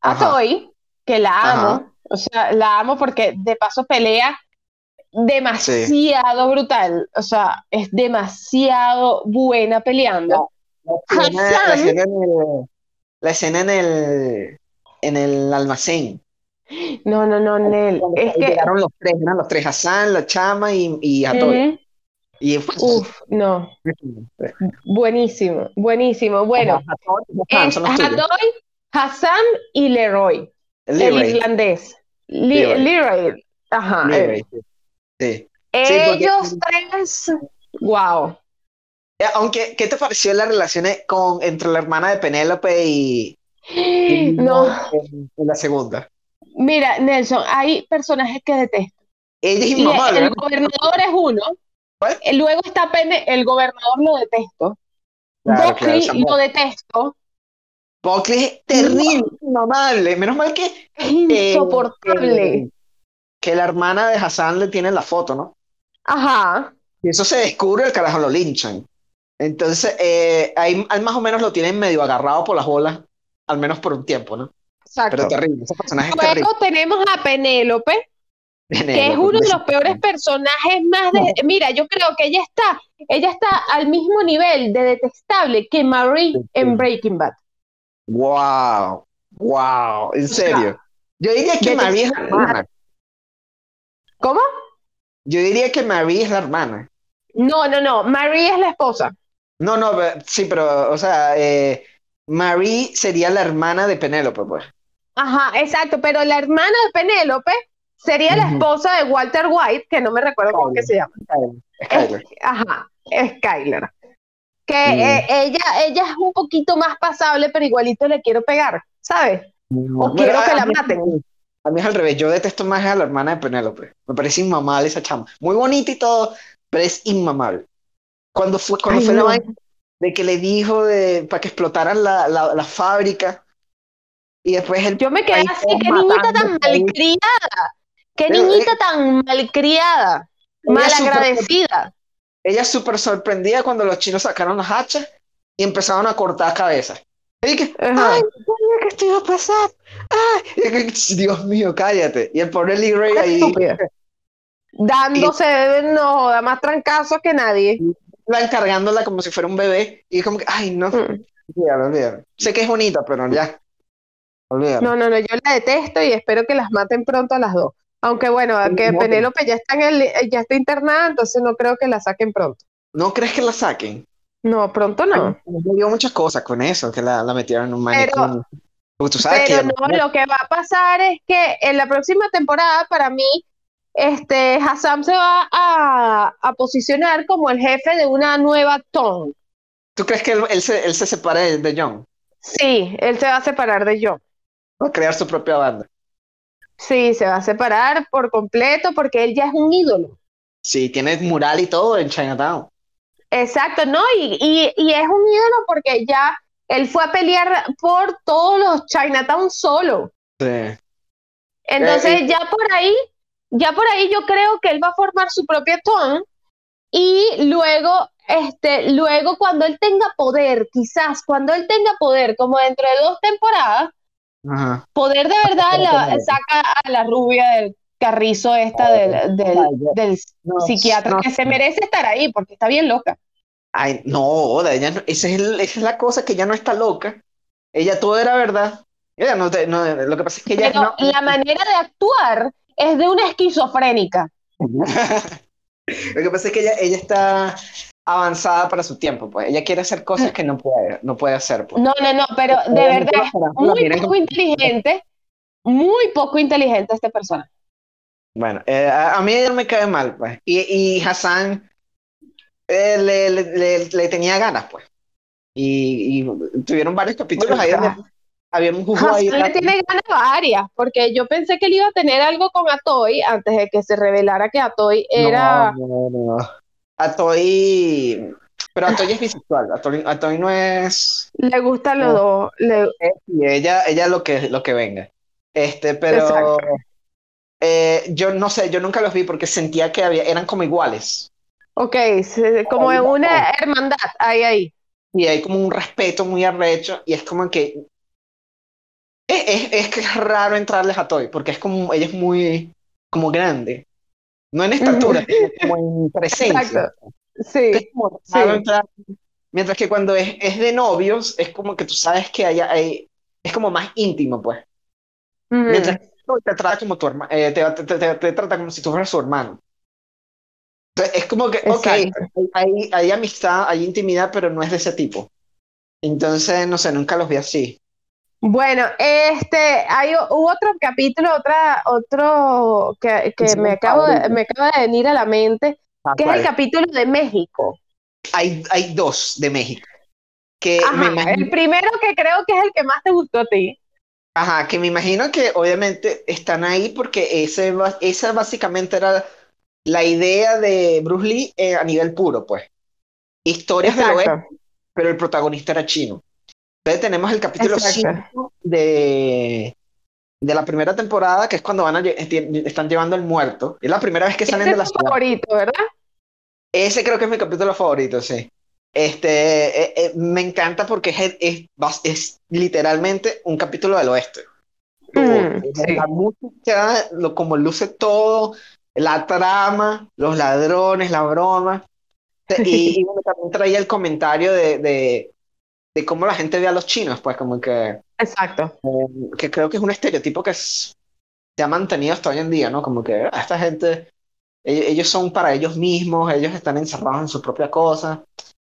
Ajá. Atoy, que la amo, Ajá. o sea, la amo porque de paso pelea demasiado brutal, o sea, es demasiado buena peleando. Hassan. en el, la escena en el, en el almacén. No, no, no, Nel, Cuando es que, llegaron los tres, eran los tres, Hassan, la chama y, y Atoy. Ujú. Y uf, no, buenísimo, buenísimo. Bueno, Hassan. Atoy, Hassan y Leroy, el Leroy, irlandés. Li- Leroy. Leroy, ajá, Leroy, él. sí. Sí. Sí, porque- Ellos tres, wow. Eh, Aunque, ¿qué te pareció la relación eh, con, entre la hermana de Penélope y, y No, en, en la segunda? mira, Nelson, hay personajes que detesto. Ella es Y el gobernador es uno. ¿Cuál? eh, Luego está Pene, el gobernador lo detesto. Claro, Buckley claro, lo detesto. Buckley es terrible, inmamable. Menos mal que, Es insoportable. que la hermana de Hassan le tiene la foto, ¿no? Ajá. Y eso se descubre, el carajo lo linchan. Entonces, eh, ahí, más o menos lo tienen medio agarrado por las bolas, al menos por un tiempo, ¿no? Exacto. Pero terrible, ese personaje es terrible. Luego tenemos a Penélope, que es uno de los peores personajes más de... Mira, yo creo que ella está, ella está al mismo nivel de detestable que Marie Sí, sí. en Breaking Bad. Wow, wow, en serio. Yo diría que Marie es la hermana. ¿Cómo? Yo diría que Marie es la hermana. No, no, no. Marie es la esposa. No, no, sí, pero, o sea, eh, Marie sería la hermana de Penélope, pues. Ajá, exacto. Pero la hermana de Penélope sería la esposa de Walter White, que no me recuerdo cómo que se llama. Skyler. Es- ajá, Skyler. Que Mm. eh, ella, ella es un poquito más pasable, pero igualito le quiero pegar, ¿sabes? O quiero que la maten. A mí es al revés, yo detesto más a la hermana de Penélope. Me parece inmamable esa chama. Muy bonita y todo, pero es inmamable. Cuando fue, cuando Ay, fue la no. vaina de que le dijo de, para que explotaran la, la, la fábrica y después el Yo me quedé así, qué niñita tan malcriada, qué Pero, niñita eh, tan malcriada, malagradecida. ella súper sorprendida cuando los chinos sacaron las hachas y empezaron a cortar cabezas. Y que, Ajá. ay, que esto iba a pasar. Ay, y que, Dios mío, cállate. Y el pobre Leroy ahí Estúpida. Dándose, no joda, más trancazos que nadie. La encargándola como si fuera un bebé. Y es como que, ay, no, Mm. olvídalo, olvídalo. Sé que es bonita, pero ya. Olvídalo. No, no, no, yo la detesto y espero que las maten pronto a las dos. Aunque bueno, que no, Penélope ya está en el, ya está internada, entonces no creo que la saquen pronto. ¿No crees que la saquen? No, pronto no. Me dio muchas cosas con eso, que la, la metieron en un manicomio. Porque tú sabes Pero que no, lo que va a pasar es que en la próxima temporada, para mí, este, Hassam se va a, a posicionar como el jefe de una nueva Tong. ¿Tú crees que él, él se, él se separe de, de John? Sí, él se va a separar de John. Va a crear su propia banda. Sí, se va a separar por completo porque él ya es un ídolo. Sí, tiene mural y todo en Chinatown. Exacto, ¿no? Y, y, y es un ídolo porque ya él fue a pelear por todos los Chinatown solo. Sí. Entonces Eh, ya por ahí, ya por ahí yo creo que él va a formar su propia ton y luego, este, luego cuando él tenga poder, quizás cuando él tenga poder, como dentro de dos temporadas, Ajá. poder de verdad la, saca a la rubia del carrizo esta del, del, psiquiatra que se merece estar ahí porque está bien loca. Ay, no, ella esa, es esa es la cosa, que ella no está loca. Ella todo era verdad. Ella no, lo que pasa es que ella Pero la manera de actuar es de una esquizofrénica. lo que pasa es que ella, ella está avanzada para su tiempo, pues ella quiere hacer cosas que no puede, no puede hacer. Pues. No, no, no, pero de verdad muy poco inteligente, muy poco inteligente esta persona. Bueno, eh, a, mí ella me cae mal, pues. Y, y Hassan eh, le, le, le, tenía ganas, pues. Y, y tuvieron varios capítulos ahí donde había un juego ahí. le tiene ganas varias, porque yo pensé que él iba a tener algo con Atoy antes de que se revelara que Atoy era. No, no, no. Atoy. Pero Atoy es bisexual, Atoy, no es. Le gusta los dos. Le... Y ella, ella lo que, lo que venga. Este, pero. Eh, yo no sé, yo nunca los vi porque sentía que había, eran como iguales. Ok, como en una hermandad, ahí, ahí. Y hay como un respeto muy arrecho, y es como que. Es, es, que es raro entrarles a Toy, porque es como, ella es muy, como grande. No en estatura, como en presencia. Exacto. Sí. Mientras que cuando es, es, de novios, es como que tú sabes que hay, hay es como más íntimo, pues. Mientras que te trata como tu hermano, eh, te, te, te, trata como si tú fueras su hermano. Entonces, es como que, ok, hay, hay, amistad, hay intimidad, pero no es de ese tipo. Entonces, no sé, nunca los vi así. Bueno, este, hay hubo otro capítulo, otra, otro que, que me, acabo de, me acaba de venir a la mente, ah, que es el capítulo de México. Hay, hay dos de México. Que El primero que creo que es el que más te gustó a ti. Ajá, que me imagino que obviamente están ahí porque ese, esa básicamente era la idea de Bruce Lee eh, a nivel puro, pues. Historias de oeste, pero el protagonista era chino. Entonces tenemos el capítulo 5 de, de la primera temporada, que es cuando van a, están llevando al muerto. Es la primera vez que salen de la ciudad. favorito, ¿verdad? Ese creo que es mi capítulo favorito, sí. Este, eh, eh, me encanta porque es, es, es, literalmente un capítulo del oeste. Mm, la música, lo, como luce todo, la trama, los ladrones, la broma. Y, y también traía el comentario de, de cómo la gente ve a los chinos, pues como que... Exacto. que creo que es un estereotipo que se ha mantenido hasta hoy en día, ¿no? Como que ah, esta gente, ellos, son para ellos mismos, ellos están encerrados en su propia cosa.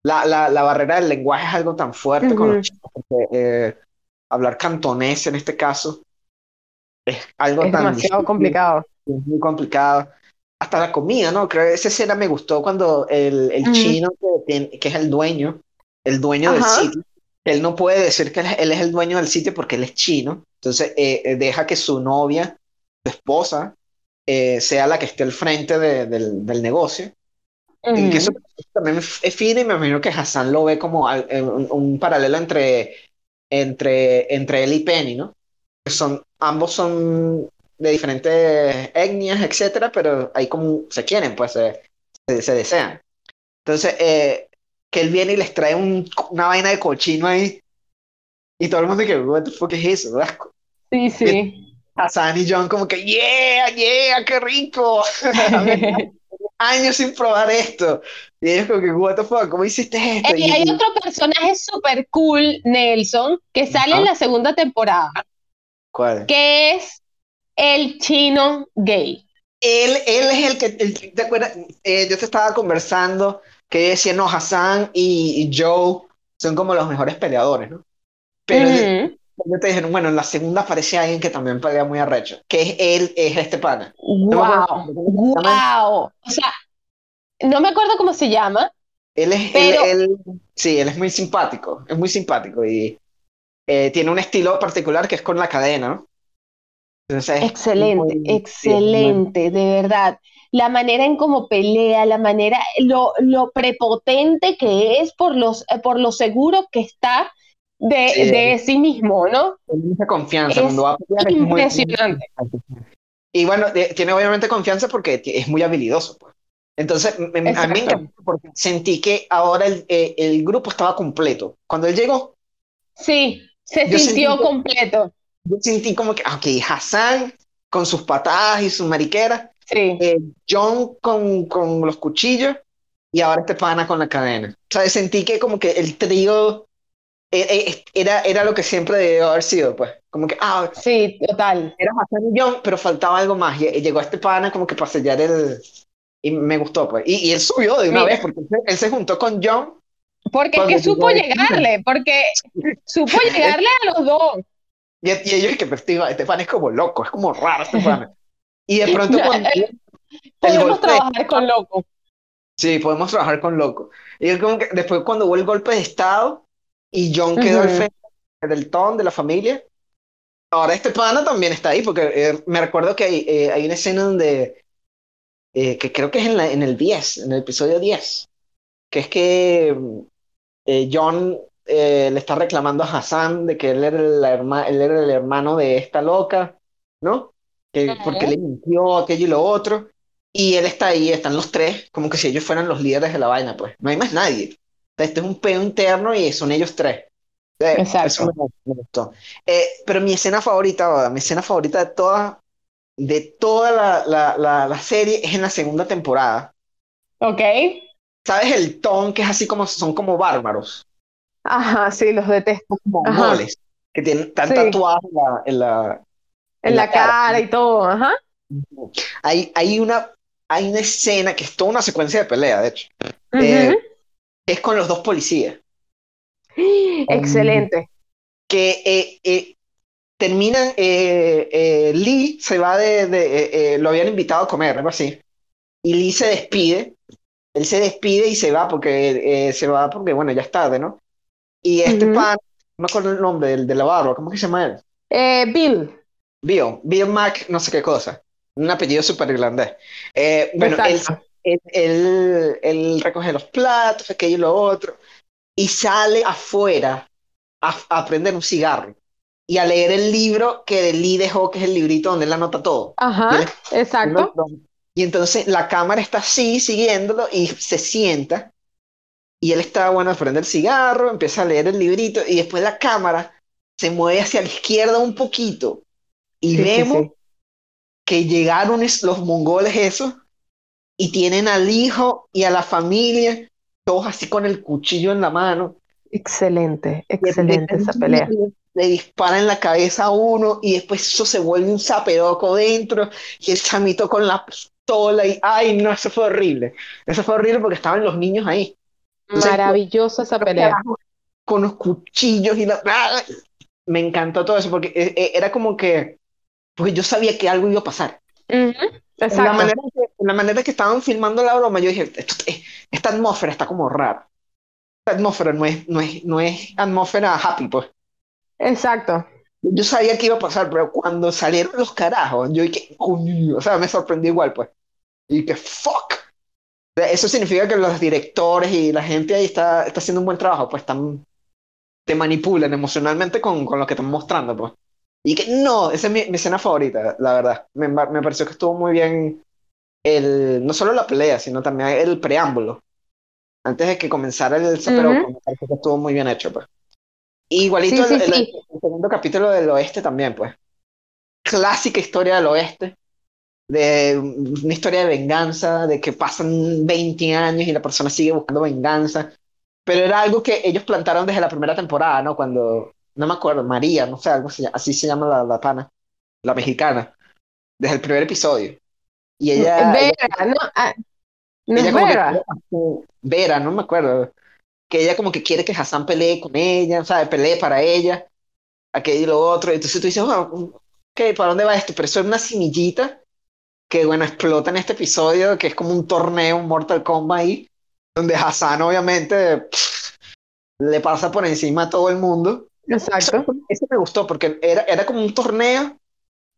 La, la, la barrera del lenguaje es algo tan fuerte con los chinos, porque eh, hablar cantonés en este caso es algo es tan... demasiado complicado. Es muy complicado hasta la comida, ¿no? Creo que esa escena me gustó cuando el, el chino, que, que, es el dueño, el dueño del sitio, él no puede decir que él es el dueño del sitio porque él es chino, entonces eh, eh, deja que su novia, su esposa, eh, sea la que esté al frente del, del, negocio. Y que eso también es fino y me imagino que Hassan lo ve como un, paralelo entre, entre, entre él y Penny, ¿no? Son, ambos son de diferentes etnias, etcétera, pero ahí como se quieren, pues se, se, desean. Entonces, que él viene y les trae una vaina de cochino ahí. Y todo el mundo que, what the fuck es eso? Sí, sí. Hassan y John como que, yeah, yeah, qué rico. años sin probar esto. Y ellos como que, what the fuck, ¿cómo hiciste esto? y hay otro personaje súper cool, Nelson, que sale en la segunda temporada. ¿Cuál? Que es el chino gay. Él, él es el que, ¿te acuerdas? Eh, yo te estaba conversando que decía, no, Hassan y, Joe son como los mejores peleadores, ¿no? Pero yo te dije, bueno, en la segunda aparece alguien que también pelea muy arrecho, que es él, es este pana. ¡Wow! ¡Wow! O sea, no me acuerdo cómo se llama. Él es, él, sí, él es muy simpático, es muy simpático y eh, tiene un estilo particular que es con la cadena, ¿no? excelente, excelente, de verdad la manera en cómo pelea, la manera, lo, lo prepotente que es por, los, eh, por lo seguro que está de sí, de sí mismo, ¿no? Mucha confianza cuando va a pelear. Impresionante. y bueno, tiene obviamente confianza porque es muy habilidoso. Pues. Entonces, me, a mí porque sentí que ahora el, eh, el, grupo estaba completo. Cuando él llegó. Sí, se sintió completo. Yo sentí como que, ok, Hassan con sus patadas y sus mariqueras. Sí. eh, John con, con los cuchillos y ahora este pana con la cadena. O sea, sentí que como que el trío eh, eh, era, era lo que siempre debió haber sido, pues. Como que, ah, Sí, total. era Hassan y John, pero faltaba algo más. Y, y llegó este pana como que para sellar el... Y me gustó, pues. Y, y él subió de una Mira. vez, porque él se, él se juntó con John. Porque es que supo llegarle, porque supo llegarle a los dos. Y, y ellos, que pues, este pana es como loco, es como raro este pana. Y de pronto cuando... Podemos golpe- trabajar con loco. Sí, podemos trabajar con loco. Y es como que después cuando hubo el golpe de estado y John quedó al frente del ton de la familia, ahora este pana también está ahí, porque eh, me recuerdo que hay, eh, hay una escena donde, eh, que creo que es en, la- en el 10, en el episodio 10, que es que eh, John eh, le está reclamando a Hassan de que él era, herma- él era el hermano de esta loca, ¿no? Que, Ujú. porque le mintió aquello y lo otro. Y él está ahí, están los tres, como que si ellos fueran los líderes de la vaina, pues. No hay más nadie. O sea, este es un peo interno y son ellos tres. Eh, Exacto. Eso me, me gustó. Eh, pero mi escena favorita, mi escena favorita de toda, de toda la, la, la, la serie es en la segunda temporada. ¿Ok? ¿Sabes el ton que es así como son como bárbaros? Ajá, sí, los detesto. Como mongoles, que tienen están Sí. tatuados en la, en la, En En la la cara. cara y todo, ajá. Hay, hay una, hay una escena que es toda una secuencia de pelea, de hecho. Eh. Es con los dos policías. Excelente. que eh, eh, terminan, eh, eh, Lee se va de, de- lo habían invitado a comer, algo así, y Lee se despide, él se despide y se va porque se va porque, bueno, ya es tarde, ¿no? Y este pan, no me acuerdo el nombre del de la barba, ¿cómo que se llama él? Bill. Bill, Bill Mac, no sé qué cosa, un apellido súper irlandés. Eh, bueno, él, Exacto. él, él- él recoge los platos, aquello y lo otro, y sale afuera a, a prender un cigarro y a leer el libro que Lee dejó, que es el librito donde él anota todo. Ajá, exacto. Y entonces la cámara está así, siguiéndolo, y se sienta, y él está, bueno, prende el cigarro, empieza a leer el librito, y después la cámara se mueve hacia la izquierda un poquito, y Sí, vemos sí. que llegaron los mongoles esos y tienen al hijo y a la familia, todos así con el cuchillo en la mano. Excelente, excelente esa pelea. Le disparan en la cabeza a uno y después eso se vuelve un zaperoco dentro y el chamito con la pistola y ay no, eso fue horrible. Eso fue horrible porque estaban los niños ahí. Maravillosa esa pelea. Con los cuchillos y la... ¡Ah! Me encantó todo eso porque eh, eh, era como que, pues yo sabía que algo iba a pasar. Ujú, En la manera que, la manera que estaban filmando la broma, yo dije, esto- eh, esta atmósfera está como rara. Esta atmósfera no es, no es, no es atmósfera happy, pues. Exacto. Yo sabía que iba a pasar, pero cuando salieron los carajos, yo dije, "Coño", o sea, me sorprendió igual, pues. Y que, fuck. O sea, Eso significa que los directores y la gente ahí está, está haciendo un buen trabajo, pues están, te manipulan emocionalmente con, con lo que están mostrando, pues. Y que no, esa es mi, mi escena favorita, la verdad. Me, me pareció que estuvo muy bien el, no solo la pelea, sino también el preámbulo. Antes de que comenzara el zapero, Ujú. me pareció que estuvo muy bien hecho, pues. Igualito Sí, el, sí, el- sí. el segundo capítulo del oeste también, pues. Clásica historia del oeste, de una historia de venganza, de que pasan 20 años y la persona sigue buscando venganza. Pero era algo que ellos plantaron desde la primera temporada, ¿no? Cuando, no me acuerdo, María, no sé, algo así, así se llama la, la pana, la mexicana, desde el primer episodio. Y ella, ella- Vera, no, ah, no ella es como que Vera. Vera, no me acuerdo. Que ella como que quiere que Hassan pelee con ella, o sea, pelee para ella, aquello y lo otro. Entonces tú dices, "Ah, ok, ¿para dónde va esto? Pero eso es una semillita que, bueno, explota en este episodio, que es como un torneo, un Mortal Kombat ahí, donde Hassan obviamente pff, le pasa por encima a todo el mundo. Eso, Exacto. eso me gustó porque era, era como un torneo,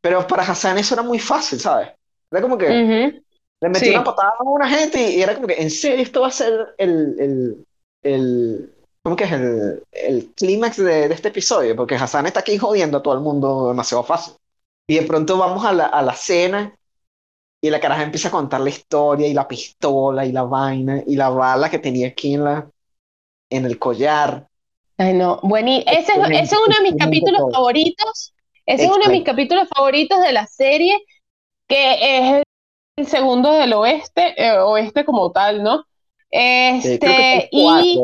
pero para Hassan eso era muy fácil, ¿sabes? Era como que... Ujú. Le metí Sí. una patada a una gente y, y era como que, ¿en serio esto va a ser el, el, el ¿cómo que es el, el clímax de, de este episodio? Porque Hassan está aquí jodiendo a todo el mundo demasiado fácil. Y de pronto vamos a la, a la cena y la caraja empieza a contar la historia y la pistola y la vaina y la bala que tenía aquí en la, en el collar. Ay, no. Buení, ese, es- ese es uno de mis capítulos favoritos Ese es uno de mis capítulos favoritos de la serie, que es el segundo del oeste, eh, oeste como tal, ¿no? Este, y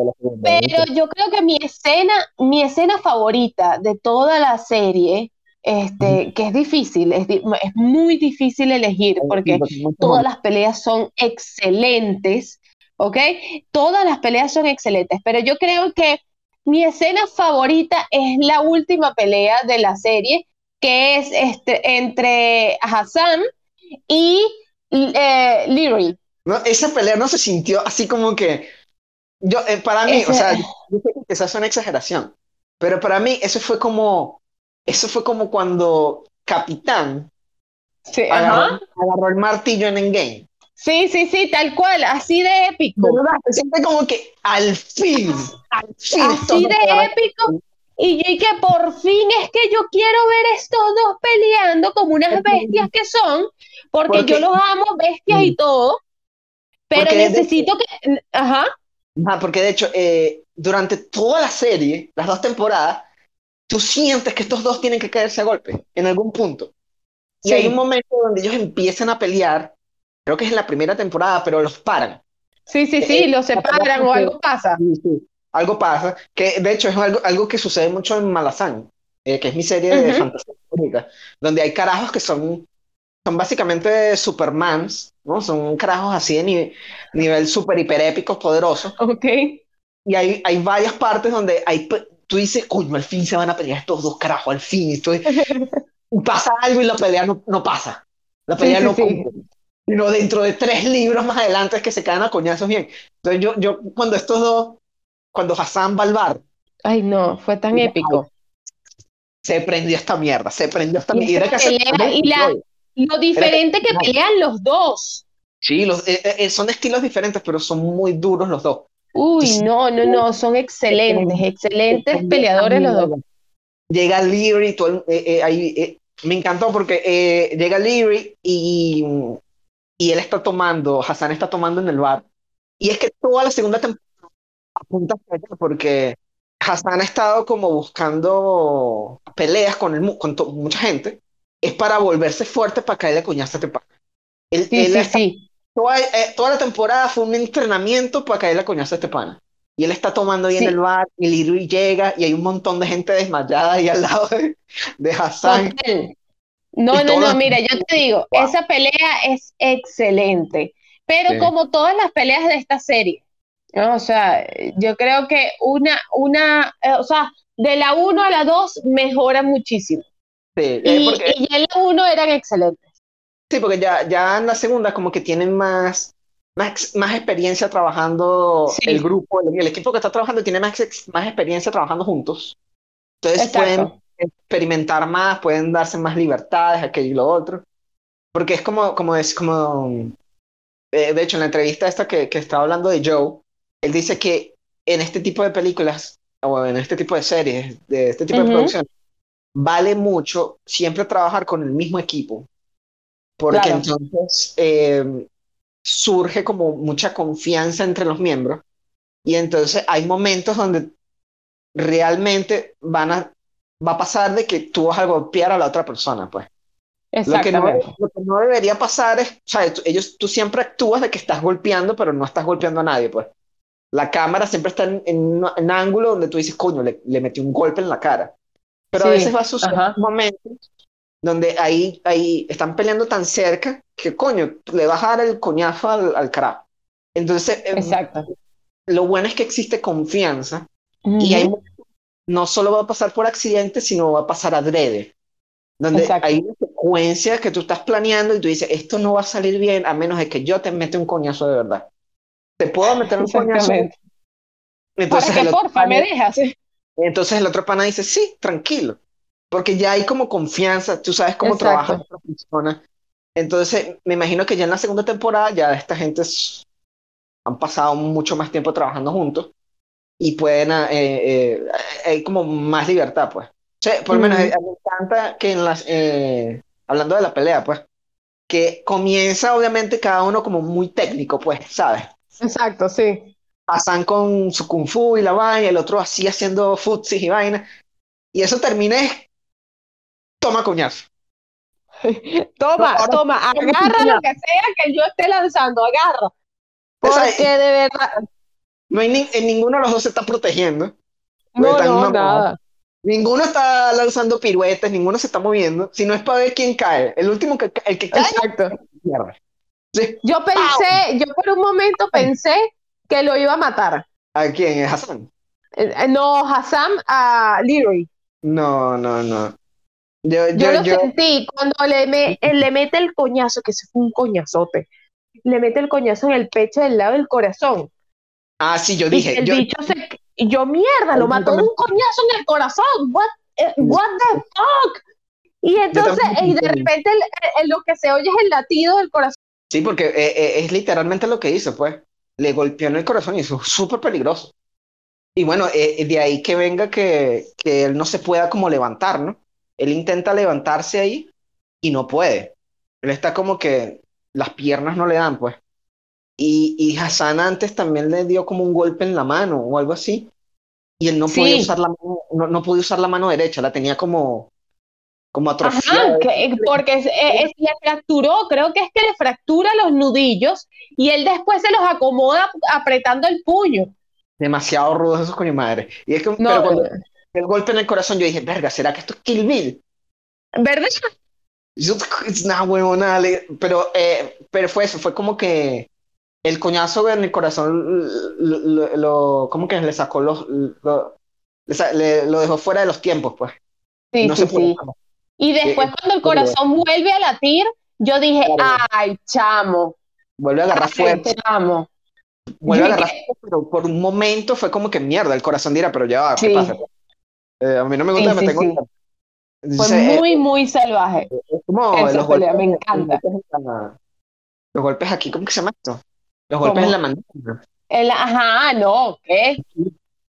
pero yo creo que mi escena, mi escena favorita de toda la serie, este, que es difícil, es, di- es muy difícil elegir porque todas las peleas son excelentes, ¿ok? Todas las peleas son excelentes, pero yo creo que mi escena favorita es la última pelea de la serie, que es este, entre Hassan y eh. No, esa pelea no se sintió así como que yo, eh, para mí, o sea, quizás es una exageración, pero para mí eso fue como, eso fue como cuando Capitán sí, agarró, agarró el martillo en Endgame. Sí, sí, sí, tal cual, así de épico. Se siente como que al fin, al fin así de épico. Y yo y que por fin es que yo quiero ver estos dos peleando como unas bestias que son, porque, Porque- yo los amo, bestias y todo, pero necesito que, ajá, Ajá, porque de hecho, eh, durante toda la serie, las dos temporadas, tú sientes que estos dos tienen que caerse a golpe en algún punto. Y Sí. hay un momento donde ellos empiezan a pelear, creo que es en la primera temporada, pero los paran. sí, sí, sí, Eh, los separan o algo pasa. Sí, sí. Algo pasa, que de hecho es algo, algo que sucede mucho en Malazán, eh, que es mi serie de Ujú. fantasía favorita, donde hay carajos que son, son básicamente Supermans, ¿no? Son carajos así de ni- nivel super hiper épicos, poderosos, Ok, y hay, hay varias partes donde hay, tú dices, coño, al fin se van a pelear estos dos carajos, al fin, estoy... pasa algo y la pelea no, no pasa, la pelea sí, no sí. Cumple. Sino dentro de tres libros más adelante es que se caen a coñazos bien. Entonces yo, yo cuando estos dos, cuando Hassan va al bar, Ay, no, fue tan épico. se prendió esta mierda, se prendió esta Y mierda. Era casi- pelea y la, lo diferente que no. pelean los dos. Sí, los, eh, eh, son estilos diferentes, pero son muy duros los dos. Uy, no, no, no, son excelentes, excelentes peleadores los dos. Llega Leary, todo el- eh, eh, ahí, eh, me encantó porque eh, llega Leary y, y él está tomando, Hassan está tomando en el bar. Y es que toda la segunda temporada apunta hacia allá porque Hassan ha estado como buscando peleas con, el, con to- mucha gente. Es para volverse fuerte para caerle coñazo a este pana. Él, Sí, él sí, está- sí. toda, eh, toda la temporada fue un entrenamiento para caerle coñazo a este pana. Y él está tomando ahí en el bar, y Leary llega y hay un montón de gente desmayada ahí al lado de, de Hassan. Total. No, no, no, mira, yo te digo, Wow. esa pelea es excelente, pero Sí. como todas las peleas de esta serie, ¿no? O sea, yo creo que una, una, eh, o sea, de la 1 a la 2 mejora muchísimo. Sí, eh, Y, porque, y ya en la 1 eran excelentes. sí, porque ya, ya en la segunda como que tienen más, más, más experiencia trabajando Sí. el grupo, el, el equipo que está trabajando tiene más, ex- más experiencia trabajando juntos. Entonces pueden. Experimentar más, pueden darse más libertades, aquello y lo otro. Porque es como, como es como, eh, de hecho, en la entrevista esta que, que estaba hablando de Joe, él dice que en este tipo de películas, o en este tipo de series, de este tipo Ujú. de producciones, vale mucho siempre trabajar con el mismo equipo. Porque Claro. entonces eh, surge como mucha confianza entre los miembros. Y entonces hay momentos donde realmente van a, va a pasar de que tú vas a golpear a la otra persona, pues. Lo que, no, lo que no debería pasar es, o sea, ellos, tú siempre actúas de que estás golpeando, pero no estás golpeando a nadie, pues. La cámara siempre está en, en un en ángulo donde tú dices, coño, le, le metí un golpe en la cara. Pero a Sí, veces va a suceder ajá. momentos donde ahí, ahí están peleando tan cerca que, coño, le vas a dar el coñazo al, al carajo. Entonces, eh, Exacto. lo bueno es que existe confianza y hay. No solo va a pasar por accidente, sino va a pasar adrede. Donde Exacto. hay una secuencia que tú estás planeando y tú dices, esto no va a salir bien a menos de que yo te mete un coñazo de verdad. Te puedo meter un coñazo. Exactamente. Para Entonces que porfa me pana, dejas. entonces el otro pana dice, sí, tranquilo. Porque ya hay como confianza, tú sabes cómo trabaja Exacto. la otra persona. Entonces, me imagino que ya en la segunda temporada ya esta gente es- han pasado mucho más tiempo trabajando juntos y pueden, eh, eh, hay como más libertad, pues. O sea, por lo menos Mm. eh, me encanta que en las, eh, hablando de la pelea, pues, que comienza obviamente cada uno como muy técnico, pues, ¿sabes? Exacto, sí. Hassan con su kung fu y la vaina, el otro así haciendo futsis y vaina. Y eso termina es toma coñazo. toma, toma, agarra lo que sea que yo esté lanzando, agarra. Porque de verdad, No hay ni- en ninguno de los dos se está protegiendo. no, están no, nada. Ninguno está lanzando piruetas, ninguno se está moviendo. Si no es para ver quién cae. El último que el que cae, Exacto. Sí. Yo pensé, yo por un momento pensé que lo iba a matar. ¿A quién? ¿Es Hassan? Eh, eh, No, Hassan a Leroy. No, no, no. Yo, Yo yo, lo yo, sentí cuando le, me- él le mete el coñazo, que ese fue un coñazote. Le mete el coñazo en el pecho del lado del corazón. Ah, sí, yo Y dije, el yo, bicho se. yo, mierda, lo mató de un coñazo en el corazón. What, eh, what the fuck? Y entonces, y de repente el- el- lo que se oye es el latido del corazón. sí, porque eh, eh, es literalmente lo que hizo, pues. Le golpeó en el corazón y eso es súper peligroso. Y bueno, eh, de ahí que venga que, que él no se pueda como levantar, ¿no? Él intenta levantarse ahí y no puede. Él está como que las piernas no le dan, pues. Y, y Hassan antes también le dio como un golpe en la mano o algo así. Y él no Sí. podía usar la mano, no, no podía usar la mano derecha, la tenía como, como Ajá, atrofiada. que- porque es- eh, es- le fracturó, creo que es que le fractura los nudillos y él después se los acomoda apretando el puño. Demasiado rudos esos coño madre. Y es que, No, pero cuando el golpe en el corazón, yo dije, verga, ¿será que esto es Kill Bill? ¿verdad? Yo, una huevona, pero, eh, pero fue eso, fue como que el coñazo en el corazón lo, lo- lo- como que le sacó los, lo, le lo dejó fuera de los tiempos, pues. Sí, no sí, se puede. sí. Y después Eh, cuando el corazón vuelve a latir, yo dije, Claro. ay, chamo, Vuelve a agarrar ay, fuerza, chamo. vuelve a agarrar fuerza, pero por un momento fue como que mierda, el corazón dirá, pero ya va, ¿qué Sí. pasa? Eh, a mí no me gusta me tengo... sí. Fue Entonces, eh, muy, muy salvaje. es como los golpes, me encanta. Los golpes aquí, ¿cómo que se llama esto? Los golpes ¿Cómo? en la mandíbula. El, ajá, no, ¿qué?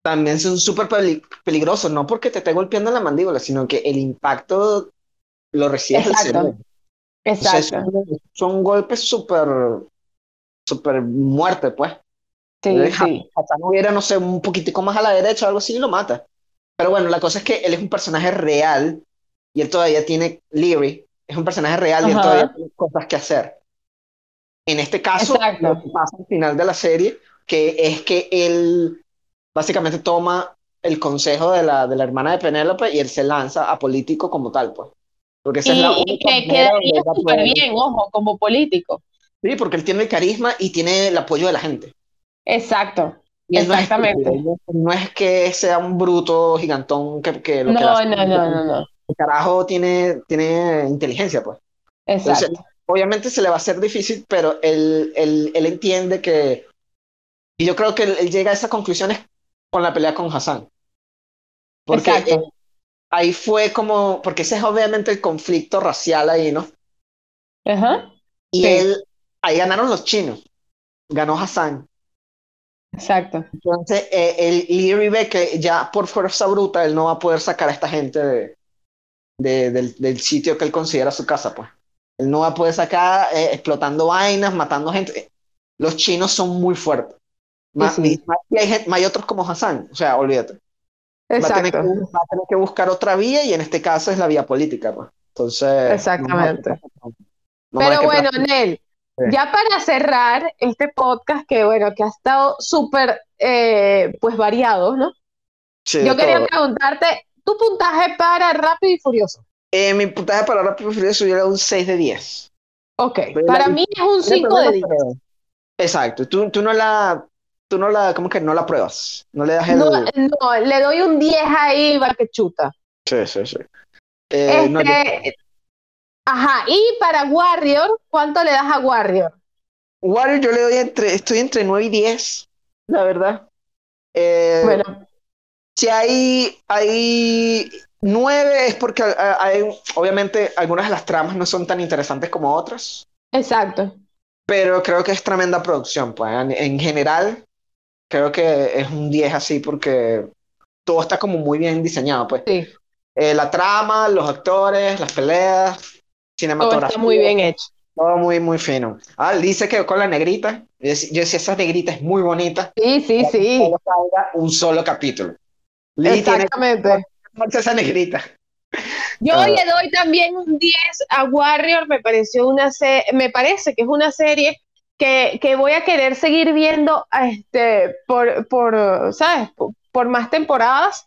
también son súper peli- peligrosos, no porque te esté golpeando en la mandíbula, sino que el impacto lo recibes del Exacto. cerebro. O sea, Exacto. son, son golpes súper, súper muerte, pues. Sí, Deja- sí. Hasta no hubiera, no sé, un poquitico más a la derecha o algo así y lo mata. Pero bueno, la cosa es que él es un personaje real y él todavía tiene Leary, es un personaje real y él todavía tiene cosas que hacer. En este caso, Exacto. lo que pasa al final de la serie, que es que él básicamente toma el consejo de la, de la hermana de Penélope y él se lanza a político como tal, pues. Porque esa es la Y única que quedaría súper bien, ojo, como político. Sí, porque él tiene el carisma y tiene el apoyo de la gente. Exacto. Y él no es Exactamente. no es que sea un bruto gigantón que, que lo que No, hace- no, no, no, no. El carajo tiene, tiene inteligencia, pues. Exacto. Entonces, obviamente se le va a hacer difícil, pero él, él, él entiende que. Y yo creo que él, él llega a esas conclusiones con la pelea con Hassan. Porque eh, ahí fue como. Porque ese es obviamente el conflicto racial ahí, ¿no? Ajá. Y Sí. él. Ahí ganaron los chinos. Ganó Hassan. Exacto. Entonces, eh, el Leary ve que ya por fuerza bruta él no va a poder sacar a esta gente de, de- del, del sitio que él considera su casa, pues. Él no va a poder sacar eh, explotando vainas, matando gente. Los chinos son muy fuertes. Sí, sí. hay, gente- hay otros como Hassan, o sea, olvídate. Va a, tener que, Exacto. va a tener que buscar otra vía y en este caso es la vía política, pues. Entonces. Exactamente. ver Pero bueno. Nel, Sí. ya para cerrar este podcast que bueno, que ha estado súper eh, pues variado, ¿no? Yo quería todo. preguntarte tu puntaje para Rápido y Furioso. Eh, mi puntaje para Rápido y Furioso yo le doy un 6 de 10. Ok, Pero para la- mí es un Tiene 5 de problemas, 10. pero- Exacto, tú, tú no la, tú no la, ¿cómo que no la pruebas? No le das el... No, no, le doy un 10 ahí, va que chuta. Sí, sí, sí. Eh, no, yo- Este, ajá, y para Warrior, ¿cuánto le das a Warrior? Warrior yo le doy entre, estoy entre 9 y 10, la verdad. Eh, Bueno, si hay, hay 9 es porque eh, hay, obviamente algunas de las tramas no son tan interesantes como otras, exacto. pero creo que es tremenda producción, pues en, en general creo que es un 10 así porque todo está como muy bien diseñado, pues. Sí, Eh, la trama, los actores, las peleas, todo cinematografía. está muy bien hecho. Todo muy, muy fino. Ah, dice que con la negrita. Yo yo decía, esa negrita es muy bonita. Sí, sí, sí. Un solo capítulo. Tiene Que esa negrita. Yo Ah. le doy también un 10 a Warrior, me pareció una se- me parece que es una serie que, que voy a querer seguir viendo este, por, por, ¿sabes? Por, por más temporadas.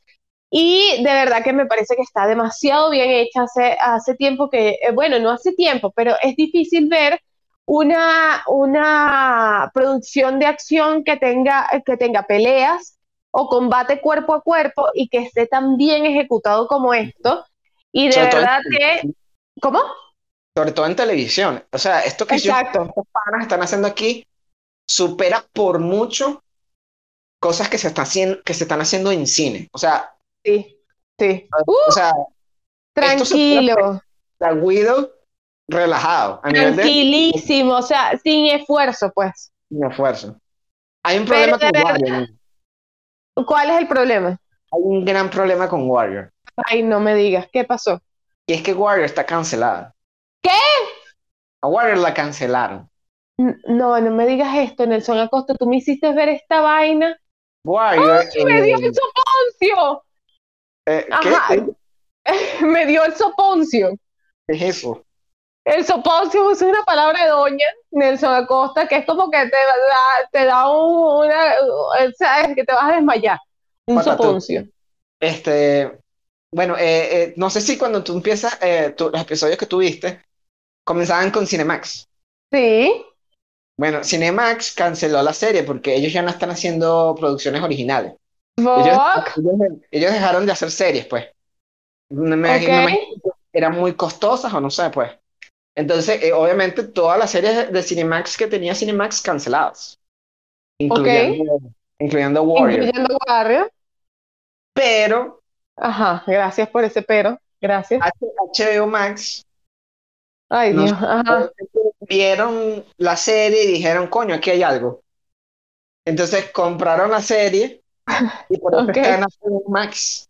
Y de verdad que me parece que está demasiado bien hecha. Hace, hace tiempo que, eh, bueno, no hace tiempo, pero es difícil ver una, una producción de acción que tenga, que tenga peleas o combate cuerpo a cuerpo y que esté tan bien ejecutado como esto. Y de Sobre verdad que, ¿cómo? Sobre todo en televisión. O sea, esto que yo- Exacto. estos panas están haciendo aquí supera por mucho cosas que se están haciendo, que se están haciendo en cine. O sea, Sí, sí. Uh, o sea, esto supera tranquilo, la Widow relajado, a nivel de tranquilísimo, o sea, sin esfuerzo, pues. sin esfuerzo. Hay un problema con Warrior. ¿Cuál es el problema? Hay un gran problema con Warrior. Ay, no me digas, ¿qué pasó? Y es que Warrior está cancelada. ¿Qué? A Warrior la cancelaron. No, no me digas esto, Nelson Acosta, tú me hiciste ver esta vaina. Warrior. ¡Me dio eh, el soponcio! eh, ¿qué? Ajá. ¿Qué Me dio el soponcio. es eso? El soponcio es una palabra de doña Nelson Acosta que es como que te da, te da un- una, sabes que te vas a desmayar. Un Patatú. soponcio. Este, bueno, eh, eh, no sé si cuando tú empiezas, eh, tú- los episodios que tuviste comenzaban con Cinemax. Sí, Bueno, Cinemax canceló la serie porque ellos ya no están haciendo producciones originales. Ellos, ellos- ellos dejaron de hacer series, pues. Me, me Ok. imagino que eran muy costosas o no sé, pues. Entonces, eh, obviamente, todas las series de Cinemax que tenía Cinemax canceladas, incluyendo, incluyendo Warrior. Incluyendo Warrior. Pero Ajá, gracias por ese pero. Gracias. HBO Max Ay, Dios. Ajá. vieron la serie y dijeron, coño, aquí hay algo. Entonces compraron la serie y por eso Ok. está en HBO Max.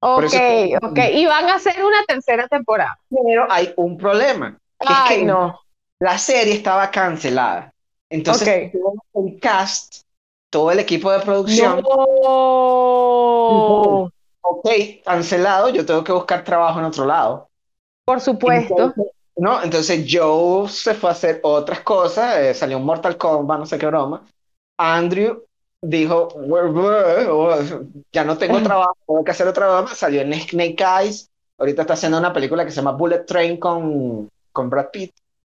Ok, eso- ok. Y van a hacer una tercera temporada. Pero hay un problema. es Ay, que no. La serie estaba cancelada. Entonces, Ok. todo el cast, todo el equipo de producción, No. ok, cancelado, yo tengo que buscar trabajo en otro lado. Por supuesto. Entonces, ¿no? Entonces Joe se fue a hacer otras cosas, eh, salió un Mortal Kombat, no sé qué broma. Andrew dijo, "We're- we're- oh, ya no tengo trabajo, tengo que hacer otra broma, salió en Snake Eyes, ahorita está haciendo una película que se llama Bullet Train con, con Brad Pitt.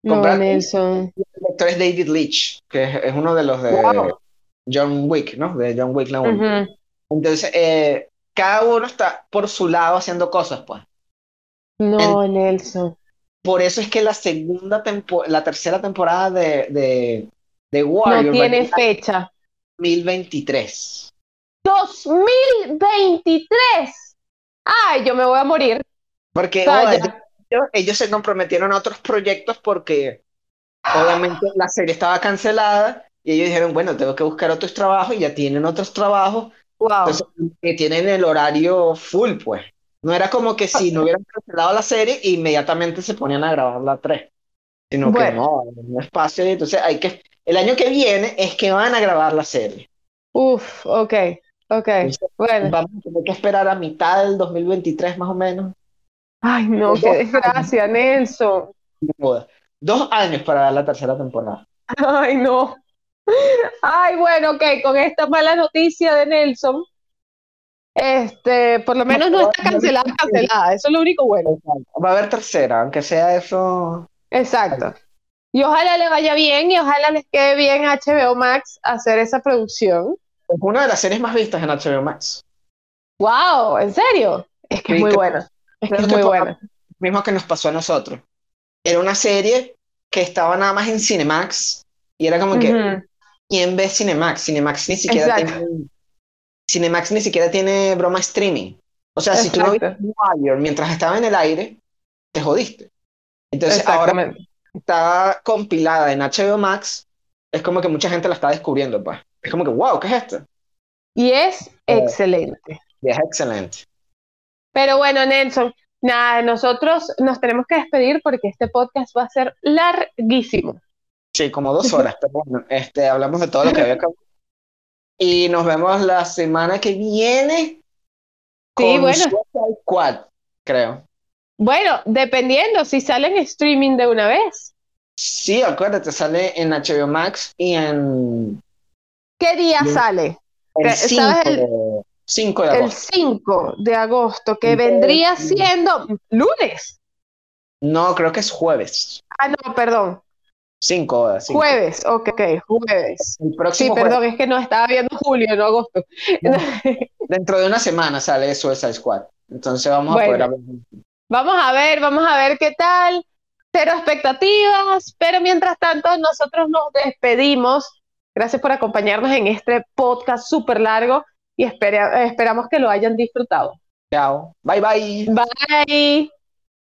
Con No, Brad Pitt. Nelson. El director es David Leitch, que es, es uno de los de Wow. John Wick, ¿no? De John Wick la uno. Ujú. Entonces, eh, cada uno está por su lado haciendo cosas, pues. No, Nelson. Por eso es que la segunda tempo- la tercera temporada de, de, de Warrior No tiene fecha. En 2023. 2023. Ay, yo me voy a morir. Porque Vaya. oh, ellos, ellos se comprometieron a otros proyectos porque obviamente la serie estaba cancelada y ellos dijeron, bueno, tengo que buscar otros trabajos y ya tienen otros trabajos Wow. Entonces, que tienen el horario full, pues. No era como que si no hubieran cancelado la serie, inmediatamente se ponían a grabar la 3. Sino que Bueno. no, un espacio. y Entonces, hay que. El año que viene es que van a grabar la serie. Uf, ok, ok. Entonces, Bueno. Vamos a tener que esperar a mitad del 2023, más o menos. Ay, no, qué años. desgracia, Nelson. No. Dos años para dar la tercera temporada. Ay, no. Ay, bueno, ok, con esta mala noticia de Nelson, este, por lo menos no está cancelada, cancelada. Eso es lo único bueno. Va a haber tercera, aunque sea eso. Exacto. Y ojalá le vaya bien y ojalá les quede bien a HBO Max hacer esa producción. Es una de las series más vistas en HBO Max. Wow, ¿en serio? Es que es muy que- buena. Es que es que muy buena. mismo que nos pasó a nosotros. Era una serie que estaba nada más en Cinemax y era como que, Ujú. ¿quién ve Cinemax? Cinemax ni siquiera Exacto. tiene, Cinemax ni siquiera tiene broma streaming. O sea, si tú no viste Wire mientras estaba en el aire, te jodiste. Entonces ahora. Está compilada en HBO Max, es como que mucha gente la está descubriendo, pues. Es como que, wow, ¿qué es esto? Y es excelente. Y es excelente. Pero bueno, Nelson, nada, nosotros nos tenemos que despedir porque este podcast va a ser larguísimo. Sí, como dos horas, pero bueno, este, hablamos de todo lo que había hablar. Y nos vemos la semana que viene Sí, con bueno. Suicide Squad, creo. Bueno, dependiendo si sale en streaming de una vez. Sí, acuérdate, sale en HBO Max y en ¿Qué día sale? el ¿Sabes 5 el- de, 5 de El agosto. 5 de agosto, que vendría sí. siendo lunes. No, creo que es jueves. Ah, no, perdón. 5 cinco. Jueves, ok, ok, jueves. El Sí, próximo perdón, es que no estaba viendo julio, no agosto. Dentro de una semana sale Suicide Squad. Entonces vamos Bueno. a poder hablar. Vamos a ver, vamos a ver qué tal. Cero expectativas, pero mientras tanto nosotros nos despedimos. Gracias por acompañarnos en este podcast súper largo y espera- esperamos que lo hayan disfrutado. Chao. Bye bye. Bye.